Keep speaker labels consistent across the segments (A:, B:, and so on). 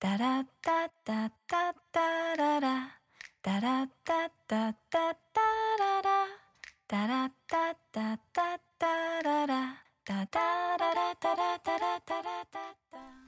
A: タラッタッタッタッララ。タラッタッタッタッタララ。タラッタッタッタッララ。タタララタラタラタラッタ。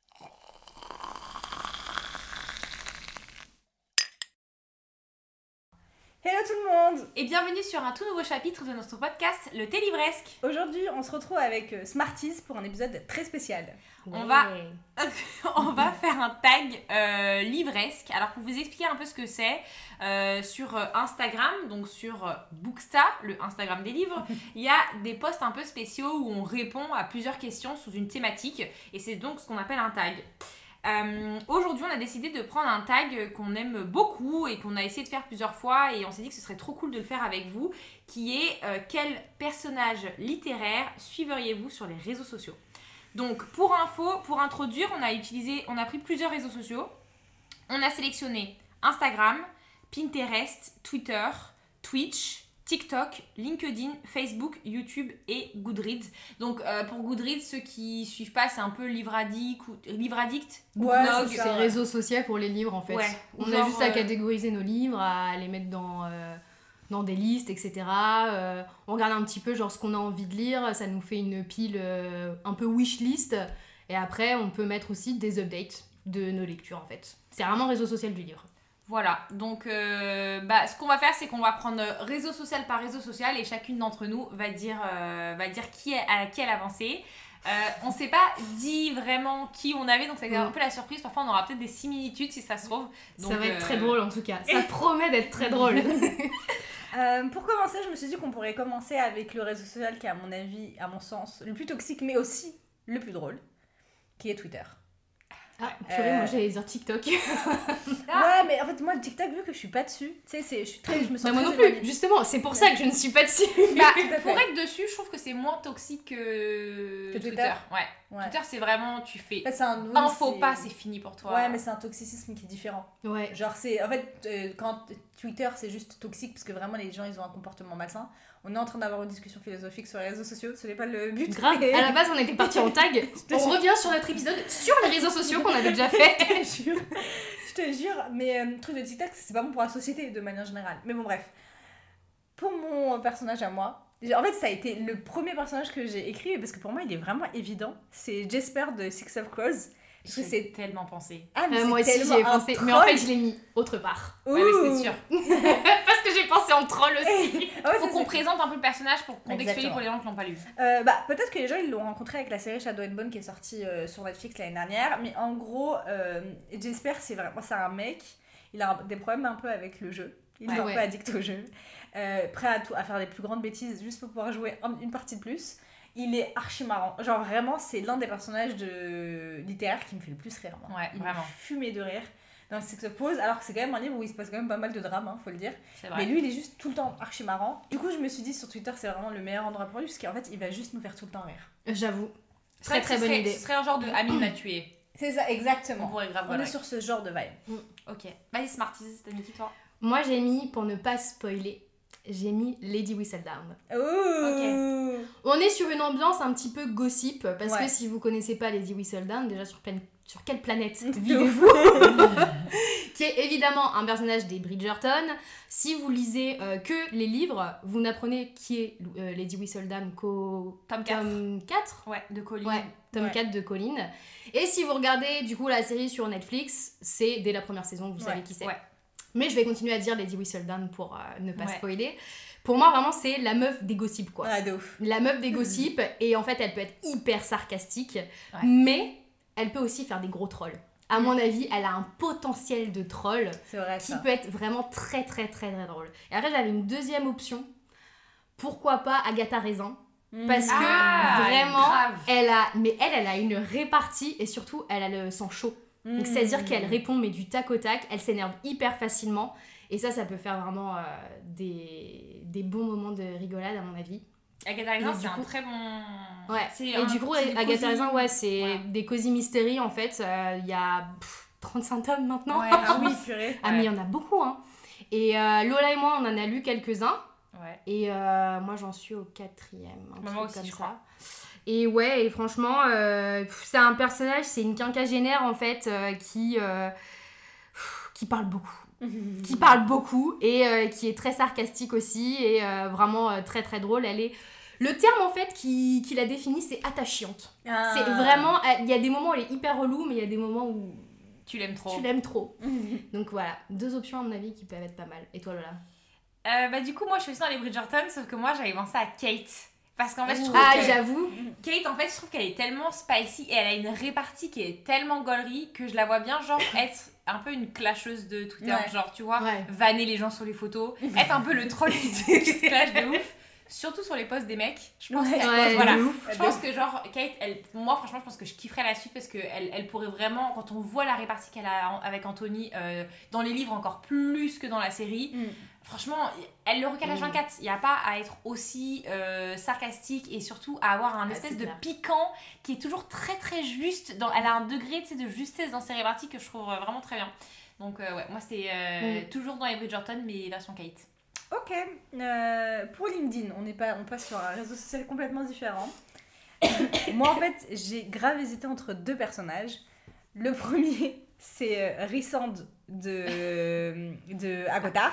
B: Hello tout le monde
C: Et bienvenue sur un tout nouveau chapitre de notre podcast Le Thé Livresque.
B: Aujourd'hui, on se retrouve avec euh, Smarties pour un épisode très spécial.
C: On va- on va faire un tag euh, livresque. Alors pour vous expliquer un peu ce que c'est, euh, sur Instagram, donc sur Booksta, le Instagram des livres, il y a des posts un peu spéciaux où on répond à plusieurs questions sous une thématique et c'est donc ce qu'on appelle un tag. Euh, Aujourd'hui, on a décidé de prendre un tag qu'on aime beaucoup et qu'on a essayé de faire plusieurs fois et on s'est dit que ce serait trop cool de le faire avec vous, qui est euh, quel personnage littéraire suivriez-vous sur les réseaux sociaux? Donc, pour info, pour introduire, on a utilisé, on a pris plusieurs réseaux sociaux. On a sélectionné Instagram, Pinterest, Twitter, Twitch, TikTok, LinkedIn, Facebook, YouTube et Goodreads. Donc, euh, pour Goodreads, ceux qui suivent pas, c'est un peu Livre Addict, ou- Livre Addict,
B: Ouais,
C: Booknog.
B: c'est
D: réseaux sociaux pour les livres en fait.
C: Ouais.
D: On
C: Genre,
D: a juste à
C: euh,
D: catégoriser nos livres, à les mettre dans, euh, dans des listes, etc. Euh, on regarde un petit peu genre ce qu'on a envie de lire, ça nous fait une pile euh, un peu wish list. Et après, on peut mettre aussi des updates de nos lectures en fait. C'est vraiment réseau social du livre.
C: Voilà, donc euh, bah, ce qu'on va faire, c'est qu'on va prendre réseau social par réseau social et chacune d'entre nous va dire, euh, va dire qui, est, à qui elle a avancé. Euh, on s'est pas dit vraiment qui on avait, donc ça a été un
D: Mm.
C: peu la surprise. Parfois, on aura peut-être des similitudes si ça se trouve. Donc,
D: ça va être
C: euh,
D: très drôle en tout cas. Ça promet d'être très drôle.
B: Euh, pour commencer, je me suis dit qu'on pourrait commencer avec le réseau social qui est à mon avis, à mon sens, le plus toxique mais aussi le plus drôle, qui est Twitter.
D: Ah, purée,
B: Euh,
D: moi j'allais dire TikTok.
C: Ah.
B: Ouais, mais en fait, moi, le TikTok, vu que je suis pas dessus, tu sais, je suis très. Je me sens
D: Bah, moi non plus, justement, c'est pour ça que je ne suis pas dessus.
C: bah, pour être dessus, je trouve que c'est moins toxique que,
B: Que Twitter
C: Ouais.
B: Ouais.
C: Twitter, c'est vraiment, tu fais
B: c'est un, oui,
C: un faux pas, c'est fini pour toi.
B: Ouais, mais c'est un toxicisme qui est différent.
D: Ouais.
B: Genre, c'est. En fait, euh, quand Twitter, c'est juste toxique parce que vraiment, les gens, ils ont un comportement malsain. On est en train d'avoir une discussion philosophique sur les réseaux sociaux, ce n'est pas le but.
D: Grave, à la base on était parti en tag. On
B: jure.
D: revient sur notre épisode sur les réseaux sociaux qu'on avait déjà fait.
B: je te jure. Je te jure, mais euh, truc de TikTok, c'est pas bon pour la société de manière générale. Mais bon, bref. Pour mon personnage à moi, en fait, ça a été le premier personnage que j'ai écrit parce que pour moi, il est vraiment évident. C'est Jasper de Six of Crows. Parce que c'est.
C: tellement pensé.
B: Ah, mais
D: Euh, moi aussi j'y ai pensé, mais en fait je l'ai mis autre part.
C: Ouais, mais
B: Ouh.
C: c'est sûr.
D: Parce pensé en troll aussi.
B: Ouais,
C: Faut qu'on présente un peu le personnage pour contextualiser pour les gens qui l'ont pas lu.
B: Euh, bah, peut-être que les gens ils l'ont rencontré avec la série Shadow and Bone qui est sortie euh, sur Netflix l'année dernière, mais en gros, euh, Jasper c'est vraiment c'est un mec, il a des problèmes un peu avec le jeu, il est
D: Ouais.
B: un
D: Ouais.
B: peu addict au jeu, euh, prêt à, tout, à faire les plus grandes bêtises juste pour pouvoir jouer un- une partie de plus. Il est archi marrant, genre vraiment c'est l'un des personnages de littéraires qui me fait le plus rire. moi.
C: Ouais,
B: il
C: vraiment.
B: me fumait de rire dans Sex Pose, alors que c'est quand même un livre où il se passe quand même pas mal de drames, hein, faut le dire. Mais lui, il est juste tout le temps archi marrant. Du coup, je me suis dit sur Twitter, c'est vraiment le meilleur endroit pour lui, parce qu'en fait, il va juste nous faire tout le temps rire.
D: J'avoue.
C: C'est vrai
D: Très très bonne
C: serait-
D: idée.
C: Ce serait un genre de Amine m'a tué.
B: C'est ça,
C: On
B: exactement.
C: pourrait grave
B: On est sur ce genre de vibe.
C: Ok. Vas-y, Smarties, t'as mis qui toi?
D: Moi j'ai mis, pour ne pas spoiler, j'ai mis Lady Whistledown.
B: Ouh
D: On est sur une ambiance un petit peu gossip, parce
B: Ouais.
D: que si vous connaissez pas Lady Whistledown, déjà sur, pleine- sur quelle planète vivez-vous Qui est évidemment un personnage des Bridgerton. Si vous lisez euh, que les livres, vous n'apprenez qui est euh, Lady Whistledown qu'au
C: Tome 4.
D: tome 4
C: Ouais, de Colline.
D: Ouais, tome
B: Ouais.
D: 4 de. Et si vous regardez du coup la série sur Netflix, c'est dès la première saison, vous
B: Ouais,
D: savez qui c'est. Mais je vais continuer à dire Lady Whistledown pour euh, ne pas spoiler. Pour moi, vraiment, c'est la meuf des gossips, quoi.
B: De ouf.
D: La meuf des gossips, et en fait, elle peut être hyper sarcastique, mais elle peut aussi faire des gros trolls. À
B: Mm.
D: mon avis, elle a un potentiel de troll
B: vrai,
D: qui
B: ça.
D: peut être vraiment très très très très drôle. Et après j'avais une deuxième option. Pourquoi pas Agatha Raisin? Parce que
C: Ah,
D: vraiment, elle a, mais elle, elle a une répartie et surtout, elle a le sang chaud. Donc, c'est-à-dire qu'elle répond, mais du tac au tac, elle s'énerve hyper facilement. Et ça, ça peut faire vraiment euh, des, des bons moments de rigolade, à mon avis.
C: Agatha Raisin, c'est un
D: coup-
C: très bon.
D: Ouais.
C: C'est
D: Et du coup, Agatha
C: cosy-
D: Raisin, ouais, c'est
C: Voilà.
D: des cosy mystery en fait. euh, Il y a pff, 35 tomes maintenant.
C: Ouais,
B: Ah oui, purée.
D: Ah, mais il y en a beaucoup, hein. Et euh, Lola et moi, on en a lu quelques-uns.
C: Ouais.
D: Et euh, moi, j'en suis au quatrième. Un truc
C: moi aussi,
D: comme
C: je
D: ça.
C: crois.
D: Et ouais, et franchement, euh, c'est un personnage, c'est une quinquagénaire en fait, euh, qui, euh, qui parle beaucoup. Qui parle beaucoup et euh, qui est très sarcastique aussi et euh, vraiment euh, très très drôle. Elle est. Le terme en fait qui, qui la définit, c'est attachante.
B: Ah.
D: C'est vraiment. Il y a des moments où elle est hyper relou, mais il y a des moments où
C: Tu l'aimes trop.
D: tu l'aimes trop. Donc voilà, deux options à mon avis qui peuvent être pas mal. Et toi Lola?
C: bah, du coup, moi, je suis aussi dans les Bridgerton, sauf que moi, j'avais pensé à Kate. Parce qu'en fait, je trouve
D: Ah,
C: que
D: j'avoue.
C: Kate, en fait, je trouve qu'elle est tellement spicy et elle a une répartie qui est tellement gaulerie que je la vois bien, genre, être un peu une clasheuse de Twitter.
B: Ouais.
C: Genre, tu vois,
D: Ouais.
C: vanner les gens sur les photos, être un peu le troll qui se clash de ouf. Surtout sur les posts des mecs. Je pense
B: Ouais.
C: qu'elle-
D: Ouais,
C: voilà. Je pense que genre Kate, elle, moi franchement je pense que je kifferais la suite parce que elle, pourrait vraiment, quand on voit la répartie qu'elle a avec Anthony euh, dans les livres encore plus que dans la série,
B: Mm.
C: Franchement elle le recale à
D: Mm.
C: 24. Il n'y a pas à être aussi euh, sarcastique et surtout à avoir un
D: Ah,
C: espèce
D: c'est
C: de
D: clair.
C: piquant qui est toujours très très juste. Dans, elle a un degré de justesse dans ses réparties que je trouve euh, vraiment très bien. Donc euh, ouais, moi c'était euh,
D: Mm.
C: toujours dans les Bridgerton mais version Kate.
B: Ok. Pour LinkedIn, on, est pas, on passe sur un réseau social complètement différent. Moi, en fait, j'ai grave hésité entre deux personnages. Le premier, c'est Rissand de, de Agotar.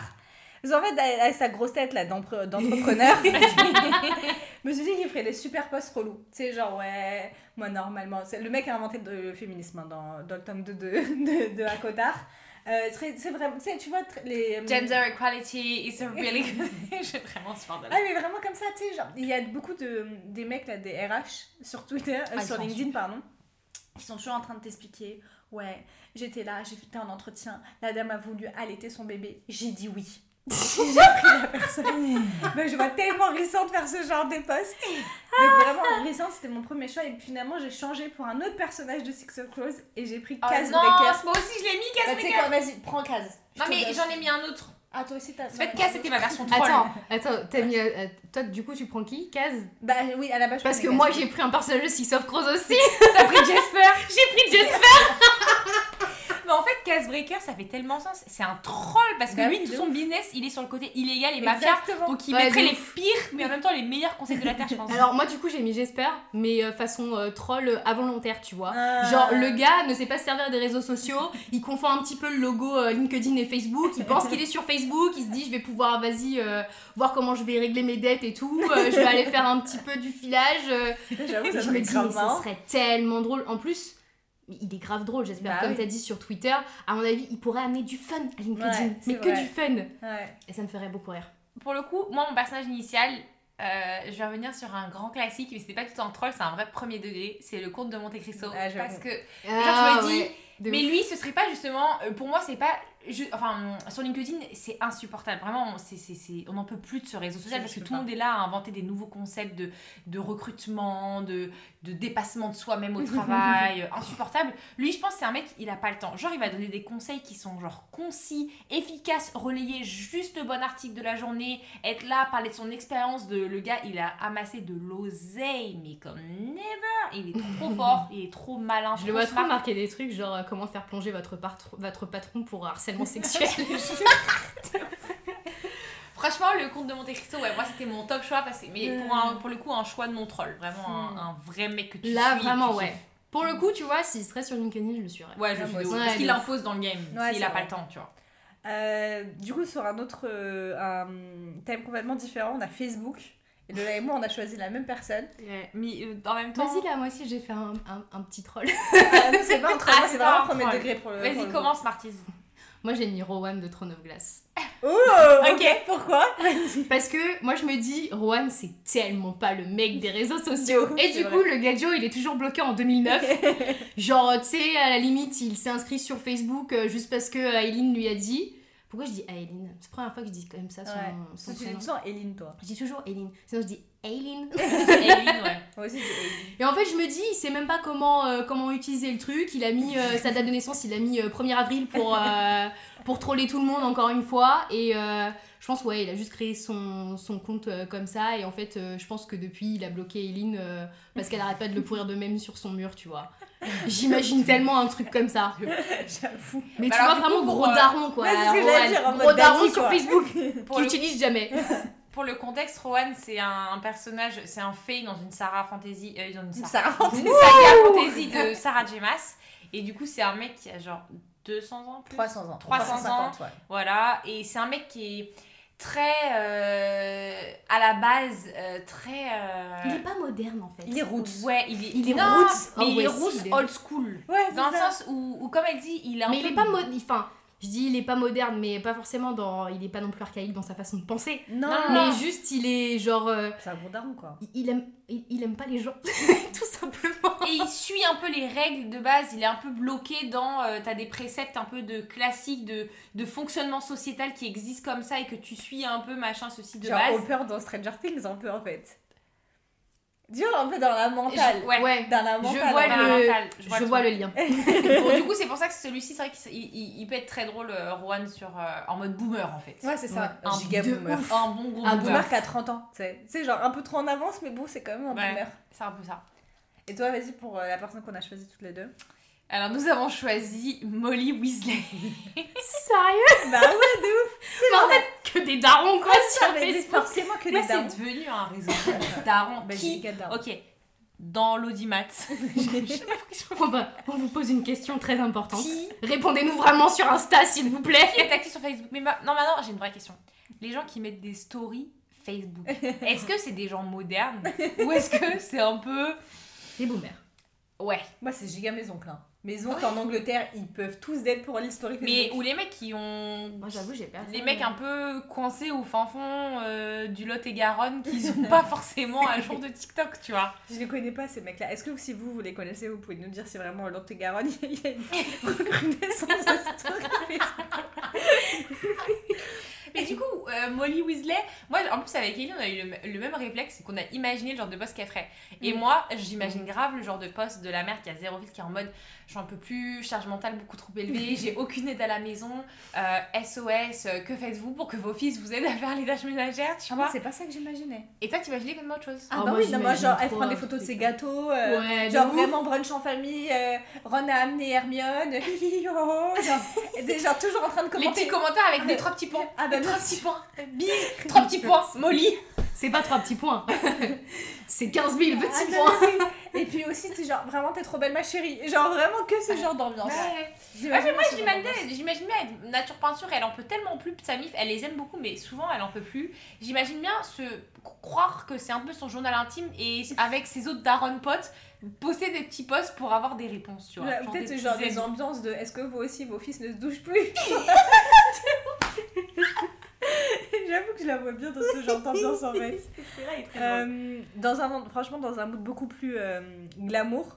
B: Parce qu'en fait, elle a sa grosse tête là d'entrepreneur. je me suis dit qu'il ferait des super posts relous. Tu sais, genre, ouais, moi normalement. Le mec a inventé le féminisme hein, dans, dans le tome 2 de, de, de. Euh, c'est vraiment, tu sais, tu vois, les.
C: Gender equality is a really good. J'ai vraiment super de
B: Ah mais vraiment comme ça, tu sais, genre, il y a beaucoup de des mecs là, des RH sur Twitter, euh,
C: Ah,
B: sur LinkedIn pardon, qui sont toujours en train de t'expliquer, ouais, j'étais là, j'ai fait un entretien, la dame a voulu allaiter son bébé, j'ai dit oui. J'ai pris la personne. Mais je vois tellement Rissant faire ce genre de post. Donc vraiment, Rissant c'était mon premier choix et finalement j'ai changé pour un autre personnage de Six of Crows et j'ai pris
C: Oh
B: Kaz
C: non,
B: Breaker.
C: moi aussi je l'ai mis
B: Bah,
C: Kaz Breaker.
B: quoi, vas-y, prends Kaz.
C: Non mais j'en ai mis un autre.
B: Ah toi aussi t'as...
C: En fait, Kaz c'était ma version troll.
D: Attends, attends, t'as mis. euh, toi, du coup, tu prends qui Kaz
B: Bah oui, à la base je
D: Parce que moi, j'ai pris un personnage de Six of Crows aussi.
C: T'as pris Jasper J'ai pris Jasper Mais en fait, Casebreaker, ça fait tellement sens. C'est un troll parce que
B: Bah
C: lui, tout son business, il est sur le côté illégal et mafia.
B: Exactement.
C: Donc il
D: Ouais,
C: mettrait les pires, mais en même temps les meilleurs conseils de la Terre, je pense.
D: Alors, moi, du coup, j'ai mis J'espère, mais euh, façon euh, troll euh, involontaire, tu vois.
B: Ah.
D: Genre, le gars ne sait pas se servir des réseaux sociaux, il confond un petit peu le logo euh, LinkedIn et Facebook, il pense qu'il est sur Facebook, il se dit je vais pouvoir, vas-y, voir comment je vais régler mes dettes et tout, je vais aller faire un petit peu du filage.
B: J'avoue, ça
D: je me dis, mais serait tellement drôle. En plus, il est grave drôle, j'espère.
B: Bah
D: Comme
B: oui.
D: t'as dit sur Twitter, à mon avis, il pourrait amener du fun à LinkedIn.
B: Ouais,
D: mais que du fun.
B: Ouais.
D: Et ça me ferait beaucoup rire.
C: Pour le coup, moi, mon personnage initial, euh, je vais revenir sur un grand classique, mais c'était pas tout un troll, c'est un vrai premier degré. C'est le conte de Monte Cristo.
B: Ah,
C: parce que
D: Ah,
C: je me dis,
D: ouais,
C: Mais
D: ouf.
C: lui, ce serait pas justement. euh, Pour moi, c'est pas. Je- enfin, sur LinkedIn, c'est insupportable. Vraiment, c'est, c'est- on n'en peut plus de ce réseau social parce que tout le monde est là à inventer des nouveaux concepts de, de recrutement, de, de dépassement de soi-même au travail. insupportable. Lui, je pense c'est un mec, il a pas le temps. Genre, il va donner des conseils qui sont genre concis, efficaces, relayer juste le bon article de la journée, être là, parler de son expérience. De, le gars, il a amassé de l'oseille, mais comme never. Il est trop fort, il est trop malin.
D: Je le vois trop marquer des trucs, genre euh, comment faire plonger votre, votre patron pour harcèlement sexuel.
C: Franchement, le conte de Monte Cristo, ouais, moi c'était mon top choix parce que, mais pour, un, pour le coup, un choix de non troll, vraiment un,
B: Mm.
C: un vrai mec que tu
D: Là,
C: suis,
D: vraiment,
C: tu
D: ouais.
C: kiffes.
D: Pour le coup, tu vois, s'il serait sur LinkedIn, je le suivrais.
C: Ouais, je
B: Ah,
C: suis parce qu'il impose dans le game,
B: Ouais,
C: s'il a pas le temps, tu vois.
B: Euh, du coup, sur un autre euh, un thème complètement différent, on a Facebook. Et Lola et moi, on a choisi la même personne.
C: Mais euh, en même temps,
D: Vas-y, là, moi aussi, j'ai fait un, un- un petit troll.
B: Ah, c'est pas un troll, moi, c'est
C: Ah,
B: vraiment un premier degré pour le.
C: vas-y, commence, Marquise.
D: Moi, j'ai mis Rowan de Throne of Glass.
B: Oh, ok, pourquoi?
D: Parce que moi, je me dis, Rowan, c'est tellement pas le mec des réseaux sociaux.
B: Ouf,
D: Et du coup, le gadjo, il est toujours bloqué en 2009. Genre, tu sais, à la limite, il s'est inscrit sur Facebook euh, juste parce que Aileen lui a dit. Pourquoi je dis Aileen? C'est la première fois que je dis comme ça son,
B: Ouais.
D: son
B: Tu dis toujours Eline, toi.
D: Je dis toujours Aileen. Sinon, je dis Aileen.
C: Aileen, ouais.
B: Moi aussi, je dis Eline.
D: Et en fait, je me dis, il sait même pas comment, euh, comment utiliser le truc. Il a mis euh, sa date de naissance, il a mis euh, 1er avril pour, euh, pour troller tout le monde encore une fois. Et je pense, ouais, il a juste créé son, son compte comme ça. Et en fait, je pense que depuis, il a bloqué Eileen euh, parce qu'elle arrête pas de le pourrir de même sur son mur, tu vois. J'imagine tellement un truc comme ça.
B: J'avoue.
D: Mais
C: Bah
D: tu
C: alors,
D: vois vraiment
C: coup,
D: gros
C: euh,
D: daron quoi.
B: ce que dire, en
D: gros
B: mode
D: daron sur. Facebook
C: Pour
D: qu'il
C: le,
D: utilise jamais.
C: pour le contexte, Rowan, c'est un, un personnage, c'est un fée dans une Sarah Fantasy. Euh, dans une Sarah. Une saga fantasy de Sarah J. Maas. Et du coup, c'est un mec qui a genre 200 ans plus?
B: 300 ans.
C: 300 ans.
B: 350, ouais.
C: Voilà. Et c'est un mec qui est très. euh, à la base, euh, très. euh,
D: Il est pas moderne en fait.
B: Il est roots.
C: Ouais, il est,
D: Il est
C: non,
D: roots.
C: Mais
D: Oh,
C: il est
D: si,
C: roots old school.
B: Ouais, c'est
C: Dans le
B: ça.
C: sens où, où, comme elle dit, il est un
D: Mais
C: peu.
D: il est pas moderne. Enfin, je dis il est pas moderne, mais pas forcément dans. Il est pas non plus archaïque dans sa façon de penser.
B: Non,
C: Non,
D: Mais juste, il est genre. euh,
B: C'est un gros daron, quoi.
D: il- il aime, il, il aime pas les gens.
C: Et il suit un peu les règles de base, il est un peu bloqué dans. euh, T'as des préceptes un peu de classiques, de, de fonctionnement sociétal qui existent comme ça et que tu suis un peu, machin, ceci de
B: Genre
C: base.
B: Hopper dans Stranger Things, un peu, en fait. Dur, un peu dans la mentale.
C: Je- ouais.
B: Dans la
D: Je
B: mentale.
D: vois
C: Dans la
D: le-
C: mentale,
D: Je
C: le
D: vois le lien.
C: Bon, du coup, c'est pour ça que celui-ci, c'est vrai qu'il il- il peut être très drôle, euh, Rowan, sur, euh, en mode boomer en fait.
B: Ouais, c'est ça.
C: Un
B: Un giga boomer.
C: ouf. Un bon gros
B: Un
C: boomer.
B: boomer qui a 30 ans. C'est c'est genre un peu trop en avance, mais bon, c'est quand même un
C: Ouais.
B: boomer.
C: C'est un peu ça.
B: Et toi, vas-y, pour euh, la personne qu'on a choisie toutes les deux.
C: Alors, nous avons choisi Molly Weasley.
D: Sérieux?
B: Bah ouais, de ouf.
D: Mais en fait, que des darons quoi sur Facebook.
B: forcément que
C: Mais
B: des
C: c'est
B: darons.
C: devenu un réseau de darons
B: Bah,
C: qui. Ok, dans l'audimat.
D: On, va- on vous pose une question très importante.
C: qui
D: Répondez-nous vraiment sur Insta, s'il vous plaît.
C: qui est actif sur Facebook? Mais ma- non, maintenant, j'ai une vraie question. Les gens qui mettent des stories Facebook, est-ce que c'est des gens modernes? Ou est-ce que c'est un peu.
D: Les boomers.
C: Ouais.
B: Moi, c'est giga mes oncles. Hein. Mes oncles en Angleterre, ils peuvent tous d'être pour l'historique
C: Mais ou les mecs qui ont.
D: Moi, j'avoue, j'ai personne.
C: Les mecs un peu coincés au fin fond euh, du Lot-et-Garonne qui sont pas forcément à jour de TikTok, tu vois.
B: Je les connais pas, ces mecs-là. Est-ce que si vous, vous les connaissez, vous pouvez nous dire si vraiment Lot et Garonne, il y a une recrudescence de story
C: Mais du coup, euh, Molly Weasley, moi en plus avec Ellie, on a eu le, le même réflexe, c'est qu'on a imaginé le genre de poste qu'elle ferait. Et
B: Mm.
C: moi, j'imagine grave le genre de poste de la mère qui a zéro fil, qui est en mode je suis un peu plus, charge mentale beaucoup trop élevée, j'ai aucune aide à la maison, euh, SOS, euh, que faites-vous pour que vos fils vous aident à faire les tâches ménagères, tu
B: Ah,
C: vois
B: c'est pas ça que j'imaginais.
C: Et toi, t'imaginais comme autre chose
B: Ah,
D: Oh,
B: bah
D: moi,
B: oui, non, moi, genre, elle prend des photos de ses gâteaux. euh,
D: Ouais,
B: genre, vraiment brunch en famille. euh, Ron a amené Hermione. genre, genre, toujours en train de
C: Les
B: commenter.
C: petits commentaires avec des trois petits points.
B: Ah, bah,
C: Des trois petits points. Bise, trois petits points. Molly.
D: C'est pas trois petits points. c'est 15 000
B: Ah,
D: petits points.
B: Et puis aussi, c'est genre, vraiment, t'es trop belle, ma chérie. Genre, vraiment que ce genre d'ambiance.
C: Ouais.
B: J'imagine
C: Ouais, mais moi j'imagine bien être nature peinture, elle en peut tellement plus, sa mif, elle les aime beaucoup, mais souvent elle en peut plus. J'imagine bien se croire que c'est un peu son journal intime et avec ses autres daron potes, poster des petits posts pour avoir des réponses, tu vois.
B: Ouais,
C: Genre
B: Peut-être
C: des
B: genre des ambiances de est-ce que vous aussi vos fils ne se douchent plus? J'avoue que je la vois bien dans ce genre d'ambiance en fait.
C: C'est vrai, il est très drôle.
B: Euh, dans un, franchement, dans un mood beaucoup plus euh, glamour,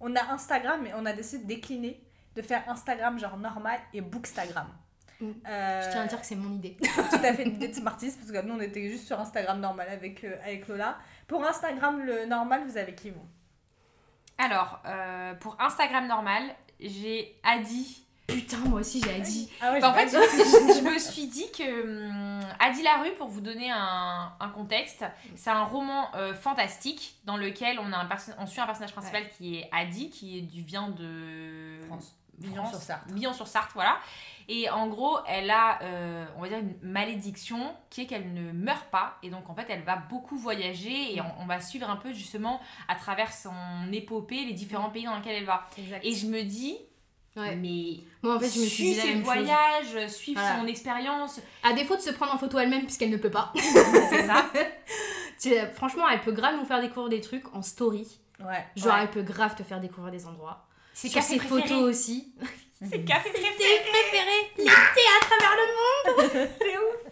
B: on a Instagram, mais on a décidé de décliner, de faire Instagram genre normal et Bookstagram.
D: Mm.
B: Euh,
D: Je tiens à dire que c'est mon idée.
B: tout à fait une idée de Smarties, parce que nous on était juste sur Instagram normal avec, euh, avec Lola. Pour Instagram le normal, vous avez qui vous?
C: Alors, euh, pour Instagram normal, j'ai Adi.
D: Putain, moi aussi j'ai dit.
B: Ah ouais,
C: Bah, en fait, je, je me suis dit que hum, Adi Larue, pour vous donner un, un contexte, c'est un roman euh, fantastique dans lequel on, a un on suit un personnage principal qui est Adi, qui est du vient de
B: France.
C: Bihan
B: sur Sarthe.
C: Bihan sur Sarthe, voilà. Et en gros, elle a, euh, on va dire, une malédiction qui est qu'elle ne meurt pas. Et donc, en fait, elle va beaucoup voyager et on, on va suivre un peu justement à travers son épopée les différents pays dans lesquels elle va.
B: Exact.
C: Et je me dis,
D: Ouais.
C: mais
D: Moi en fait, je me suis
C: suivre
D: dit
C: ses voyages, suivre
D: Voilà.
C: son expérience,
D: À défaut de se prendre en photo elle-même puisqu'elle ne peut pas.
C: c'est ça.
D: Tu sais, Franchement, elle peut grave nous faire découvrir des trucs en story.
B: Ouais.
D: Genre,
C: Ouais.
D: elle peut grave te faire découvrir des endroits.
C: C'est
D: ses
C: préféré.
D: photos aussi.
C: C'est café préféré.
D: préférés L'été à travers le monde
C: je la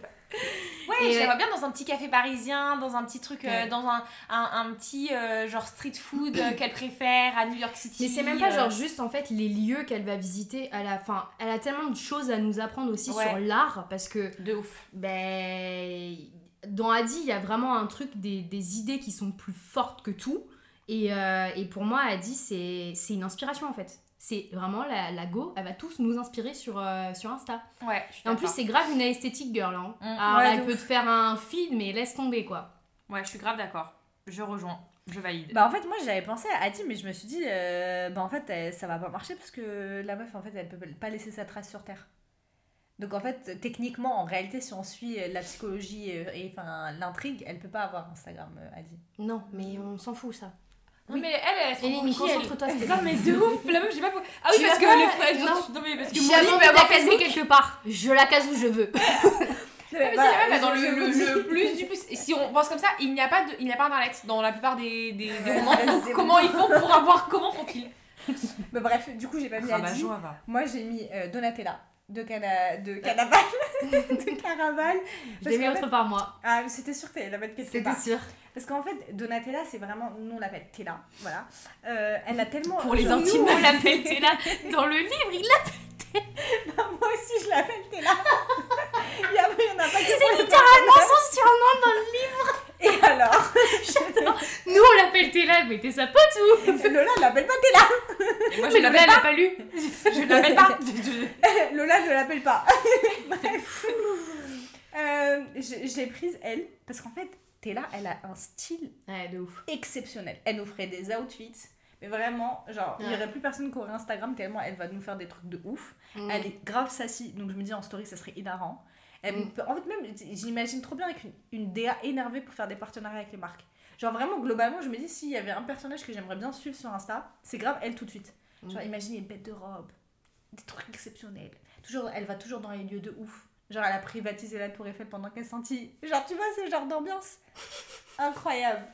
D: ouais.
C: vois bien dans un petit café parisien, dans un petit truc, euh, dans un, un, un petit euh, genre street food euh, qu'elle préfère à New York City.
D: Mais c'est même pas genre juste en fait les lieux qu'elle va visiter. Elle a, enfin, elle a tellement de choses à nous apprendre aussi
C: Ouais.
D: sur l'art parce que
C: De ouf.
D: ben, dans Adi, il y a vraiment un truc des, des idées qui sont plus fortes que tout. Et, et pour moi, Adi, c'est une inspiration en fait. C'est vraiment la, la go, elle va tous nous inspirer sur, euh, sur Insta.
C: Ouais, je suis
D: Et en plus, c'est grave une esthétique girl. Hein.
C: Mm.
D: Alors,
B: Ouais,
D: elle peut
B: ouf.
D: te faire un feed, mais laisse tomber quoi.
C: Ouais, je suis grave d'accord. Je rejoins. Je valide.
B: Bah en fait moi j'avais pensé à Adi mais je me suis dit euh, bah en fait elle- ça va pas marcher parce que la meuf en fait elle peut pas laisser sa trace sur terre. Donc en fait techniquement en réalité si on suit euh, la psychologie euh, et enfin l'intrigue elle peut pas avoir Instagram Adi.
D: Non, mais on s'en fout ça.
C: Non, mais elle, elle elle-
D: concentre-toi, s'il te
C: Non, mais de ouf. La meuf, j'ai pas. Ah oui,
D: Tu
C: parce que
D: pas-
C: les frères.
D: non.
C: Non, mais parce que mon
D: de
C: peut avoir Facebook.
D: quelque part. Je la case où je veux.
C: Ah, mais c'est
B: Voilà,
C: la même, dans le, le- le plus du plus. Et si on pense comme ça, il n'y a pas de, il n'y a pas internet dans la plupart des, des, des romans. comment ils font pour avoir, comment font-ils?
B: Mais bref du coup j'ai pas mis
C: Ah bah,
B: Adi.
C: joie, va.
B: Moi j'ai mis euh, Donatella de Cana de Canaval de Caraval.
D: Je l'ai mis
B: fait-
D: autre part moi.
B: Ah c'était sûr que t'allais la mettre quelque
D: C'était sûr.
B: Parce qu'en fait Donatella c'est vraiment nous on l'appelle Tella voilà. Euh, elle a tellement
C: Pour les intimes, on l'appelle Tella. Dans le livre, il l'a.
B: Moi aussi, je l'appelle Tella. Et après, il y en a pas qui
D: C'est littéralement son surnom dans le
B: Et alors
D: Nous on l'appelle Tella, mais t'es sa pote ou
B: Lola ne l'appelle pas Tella.
C: Moi, je l'appelle
D: Lola
C: pas.
D: pas lu.
C: Je l'appelle pas. Je-
B: Lola ne l'appelle pas. Bref. Euh, je je l'ai prise, elle, parce qu'en fait, Tella, elle a un style
D: Ouais, de ouf.
B: exceptionnel. Elle nous ferait des outfits. Mais vraiment, genre, il n'y
D: Ouais.
B: aurait plus personne qui aurait Instagram tellement elle va nous faire des trucs de ouf.
D: Mm.
B: Elle est grave sassy, donc je me dis en story, ça serait hilarant. Elle
D: Mm.
B: peut- en fait, même, j'imagine trop bien avec une, une DA énervée pour faire des partenariats avec les marques. Genre, vraiment, globalement, je me dis, s'il y avait un personnage que j'aimerais bien suivre sur Insta, c'est grave elle tout de suite. Genre,
D: Mm.
B: imaginez une bête de robe, des trucs exceptionnels. Toujours, elle va toujours dans les lieux de ouf. Genre, elle a privatisé la Tour Eiffel pendant qu'elle sentit. Genre, tu vois, ce genre d'ambiance. Incroyable.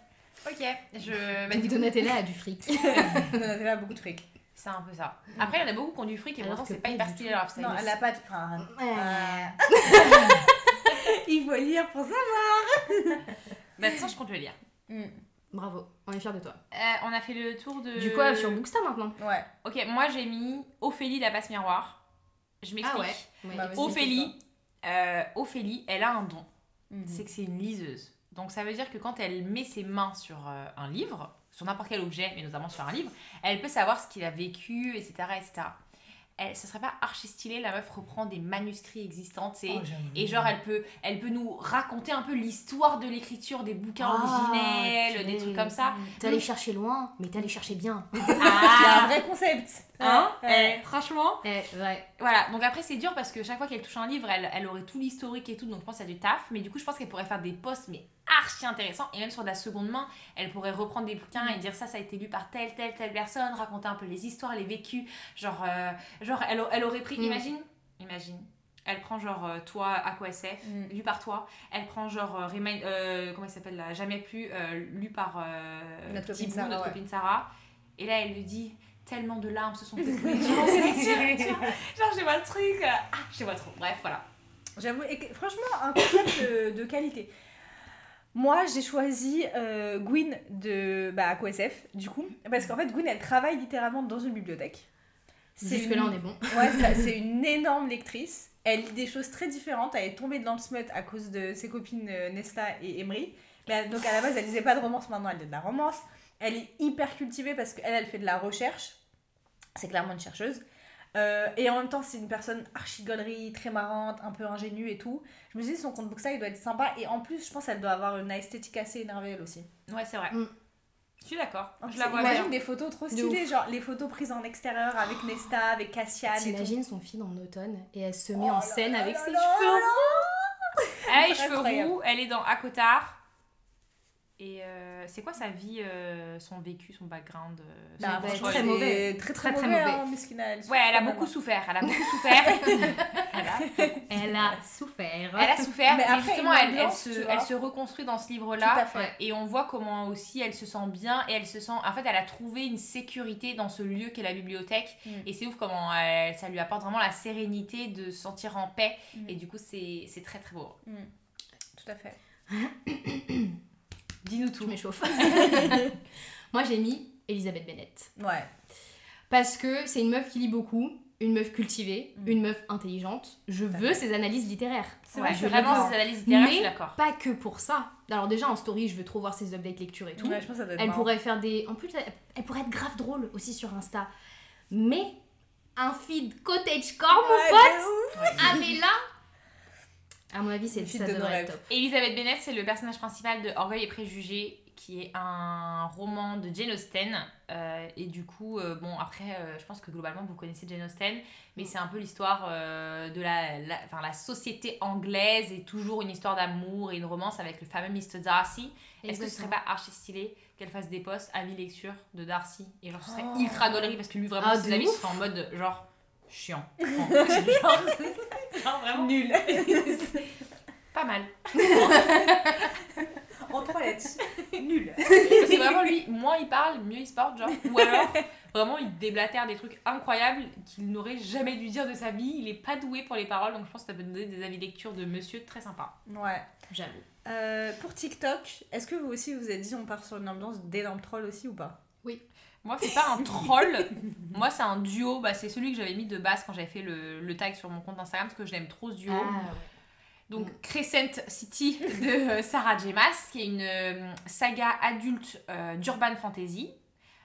C: Ok, je. bah,
D: Donatella a du fric.
B: Elle a beaucoup de fric.
C: C'est un peu ça. Après, il y en a beaucoup qui ont du fric et pourtant,
D: que
C: c'est pas hyper
D: du
C: stylé leur lifestyle.
B: Non, elle a pas de. Enfin,
D: Ouais.
B: euh, Il faut lire pour.
C: Bah, de toute façon, je compte le lire.
D: Bravo, on est fiers de toi.
C: Euh, on a fait le tour de.
D: Du coup, euh, sur Booksta maintenant.
B: Ouais.
C: Ok, moi j'ai mis Ophélie la passe miroir. Je m'explique.
D: Ouais,
B: Bah.
C: Ophélie, euh, Ophélie, elle a un don.
B: Mhm.
C: C'est que c'est une liseuse. Donc ça veut dire que quand elle met ses mains sur euh, un livre, sur n'importe quel objet, mais notamment sur un livre, elle peut savoir ce qu'il a vécu, etc. etc. Elle, ce serait pas archi stylé, la meuf reprend des manuscrits existants, tu sais,
B: Oh,
C: et genre, elle peut, elle peut nous raconter un peu l'histoire de l'écriture des bouquins
D: Ah,
C: originels, des trucs comme ça.
D: T'es allé chercher loin, mais t'es allé chercher bien.
B: Il y a un
C: Ah
B: vrai concept.
C: Hein
B: Ouais.
C: Eh, Franchement
D: Eh, ouais.
C: Voilà, donc après c'est dur parce que chaque fois qu'elle touche un livre, elle, elle aurait tout l'historique et tout, donc je pense a du taf. Mais du coup, je pense qu'elle pourrait faire des posts, mais archi intéressants. Et même sur de la seconde main, elle pourrait reprendre des bouquins et dire ça, ça a été lu par telle, telle, telle personne, raconter un peu les histoires, les vécus. Genre, euh, genre elle, elle aurait pris,
D: Mm.
C: imagine, imagine. Elle prend genre euh, toi, Aqua SF,
B: Mm.
C: lu par toi. Elle prend genre euh, euh, comment il s'appelle là, Jamais plus, euh, lu par
B: Notre Sarah,
C: notre
B: ouais.
C: copine Sarah. Et là, elle lui dit tellement de larmes se sont écoulées. Genre, je vois le truc. Ah, je vois trop. Bref, voilà.
B: J'avoue, franchement, un concept de, de qualité. Moi, j'ai choisi euh, Gwyn de bah, AquaSF, du coup, parce qu'en fait, Gwyn, elle travaille littéralement dans une bibliothèque. C'est
D: Jusque-là,
B: une-
D: on est bon.
B: Ouais, c'est une énorme lectrice. Elle lit des choses très différentes. Elle est tombée dans le smut à cause de ses copines euh, Nesta et Emery. Mais elle- donc à la base, elle lisait pas de romance. Maintenant, elle lit de la romance. Elle est hyper cultivée parce qu'elle, elle fait de la recherche. C'est clairement une chercheuse. Euh, et en même temps, c'est une personne archi gaulerie, très marrante, un peu ingénue et tout. Je me suis dit, son compte Booksta, il doit être sympa. Et en plus, je pense qu'elle doit avoir une esthétique assez énervée, elle aussi.
C: Ouais, c'est vrai.
D: Mm.
C: Je suis d'accord.
B: Oh,
C: Je la vois
B: Imagine
C: bien.
B: des photos trop
D: De
B: stylées, genre les photos prises en extérieur avec Nesta, avec tout.
D: T'imagines son feed en automne et elle se met
B: Oh
D: en scène avec ses cheveux roux.
C: Elle a les cheveux roux. Elle est dans Akotard. Et euh, c'est quoi sa vie, euh, son vécu, son background euh, son
B: Bah,
D: bah, très mauvais.
B: Très très,
D: Très, très
B: mauvais,
D: mauvais.
B: hein, Miskina, elle
C: Ouais, elle a beaucoup
B: hein.
C: souffert. Elle a beaucoup souffert. elle, a,
D: Elle a souffert.
C: elle a souffert.
B: Mais après,
C: justement, elle, elle se, elle se reconstruit dans ce
B: Tout
C: livre-là.
B: à fait.
D: Ouais.
C: Et on voit comment aussi elle se sent bien et elle se sent. En fait, elle a trouvé une sécurité dans ce lieu qu'est la bibliothèque.
B: Mm.
C: Et c'est ouf comment elle- ça lui apporte vraiment la sérénité de se sentir en paix.
B: Mm.
C: Et du coup, c'est c'est très très beau.
B: Tout Tout à fait.
C: Dis-nous
D: Je
C: tout.
D: m'échauffe. Moi, j'ai mis Elisabeth Bennett.
B: Ouais.
D: Parce que c'est une meuf qui lit beaucoup, une meuf cultivée,
B: Mm.
D: une meuf intelligente. Je veux ses analyses littéraires.
B: C'est
C: Ouais,
B: vrai,
C: je
B: je
C: veux vraiment ces analyses littéraires, je suis d'accord.
D: pas que pour ça. Alors déjà en story, je veux trop voir ses updates lecture et tout.
B: Ouais, je pense que ça doit être
D: Elle
B: marrant.
D: pourrait faire des... En plus, elle, elle pourrait être grave drôle aussi sur Insta. Mais un feed cottagecore, mon
B: Ouais,
D: pote. Ah mais là À mon avis, c'est ça
B: de nos
D: devrait être
B: rêves.
D: top.
C: Elisabeth Bennett, c'est le personnage principal de Orgueil et Préjugés, qui est un roman de Jane Austen. Euh, et du coup, euh, bon, après, euh, je pense que globalement, vous connaissez Jane Austen, mais c'est un peu l'histoire euh, de la, la, enfin, la société anglaise et toujours une histoire d'amour et une romance avec le fameux Mr. Darcy. Est-ce que ce serait pas archi stylé qu'elle fasse des posts avis lecture de Darcy? Et genre, ce serait
B: Oh.
C: ultra gaulerie parce que lui, vraiment,
D: Ah,
C: ses sont en mode genre chiant. genre, genre, vraiment
B: Nul.
C: pas mal.
B: en trois lettres. Nul.
C: Que vraiment, lui, moins il parle, mieux il se porte, genre. Ou alors, vraiment, il déblatère des trucs incroyables qu'il n'aurait jamais dû dire de sa vie. Il est pas doué pour les paroles, donc je pense que ça peut donner des avis lecture de monsieur très sympa.
B: Ouais.
D: J'avoue.
B: Euh, pour TikTok, est-ce que vous aussi vous avez dit on part sur une ambiance d'énorme troll aussi ou pas?
C: Moi, c'est pas un troll. Moi, c'est un duo. Bah, c'est celui que j'avais mis de base quand j'avais fait le, le tag sur mon compte Instagram parce que je l'aime trop ce duo.
D: Ah,
C: Donc Crescent City de Sarah J. Maas, qui est une euh, saga adulte euh, d'urban fantasy.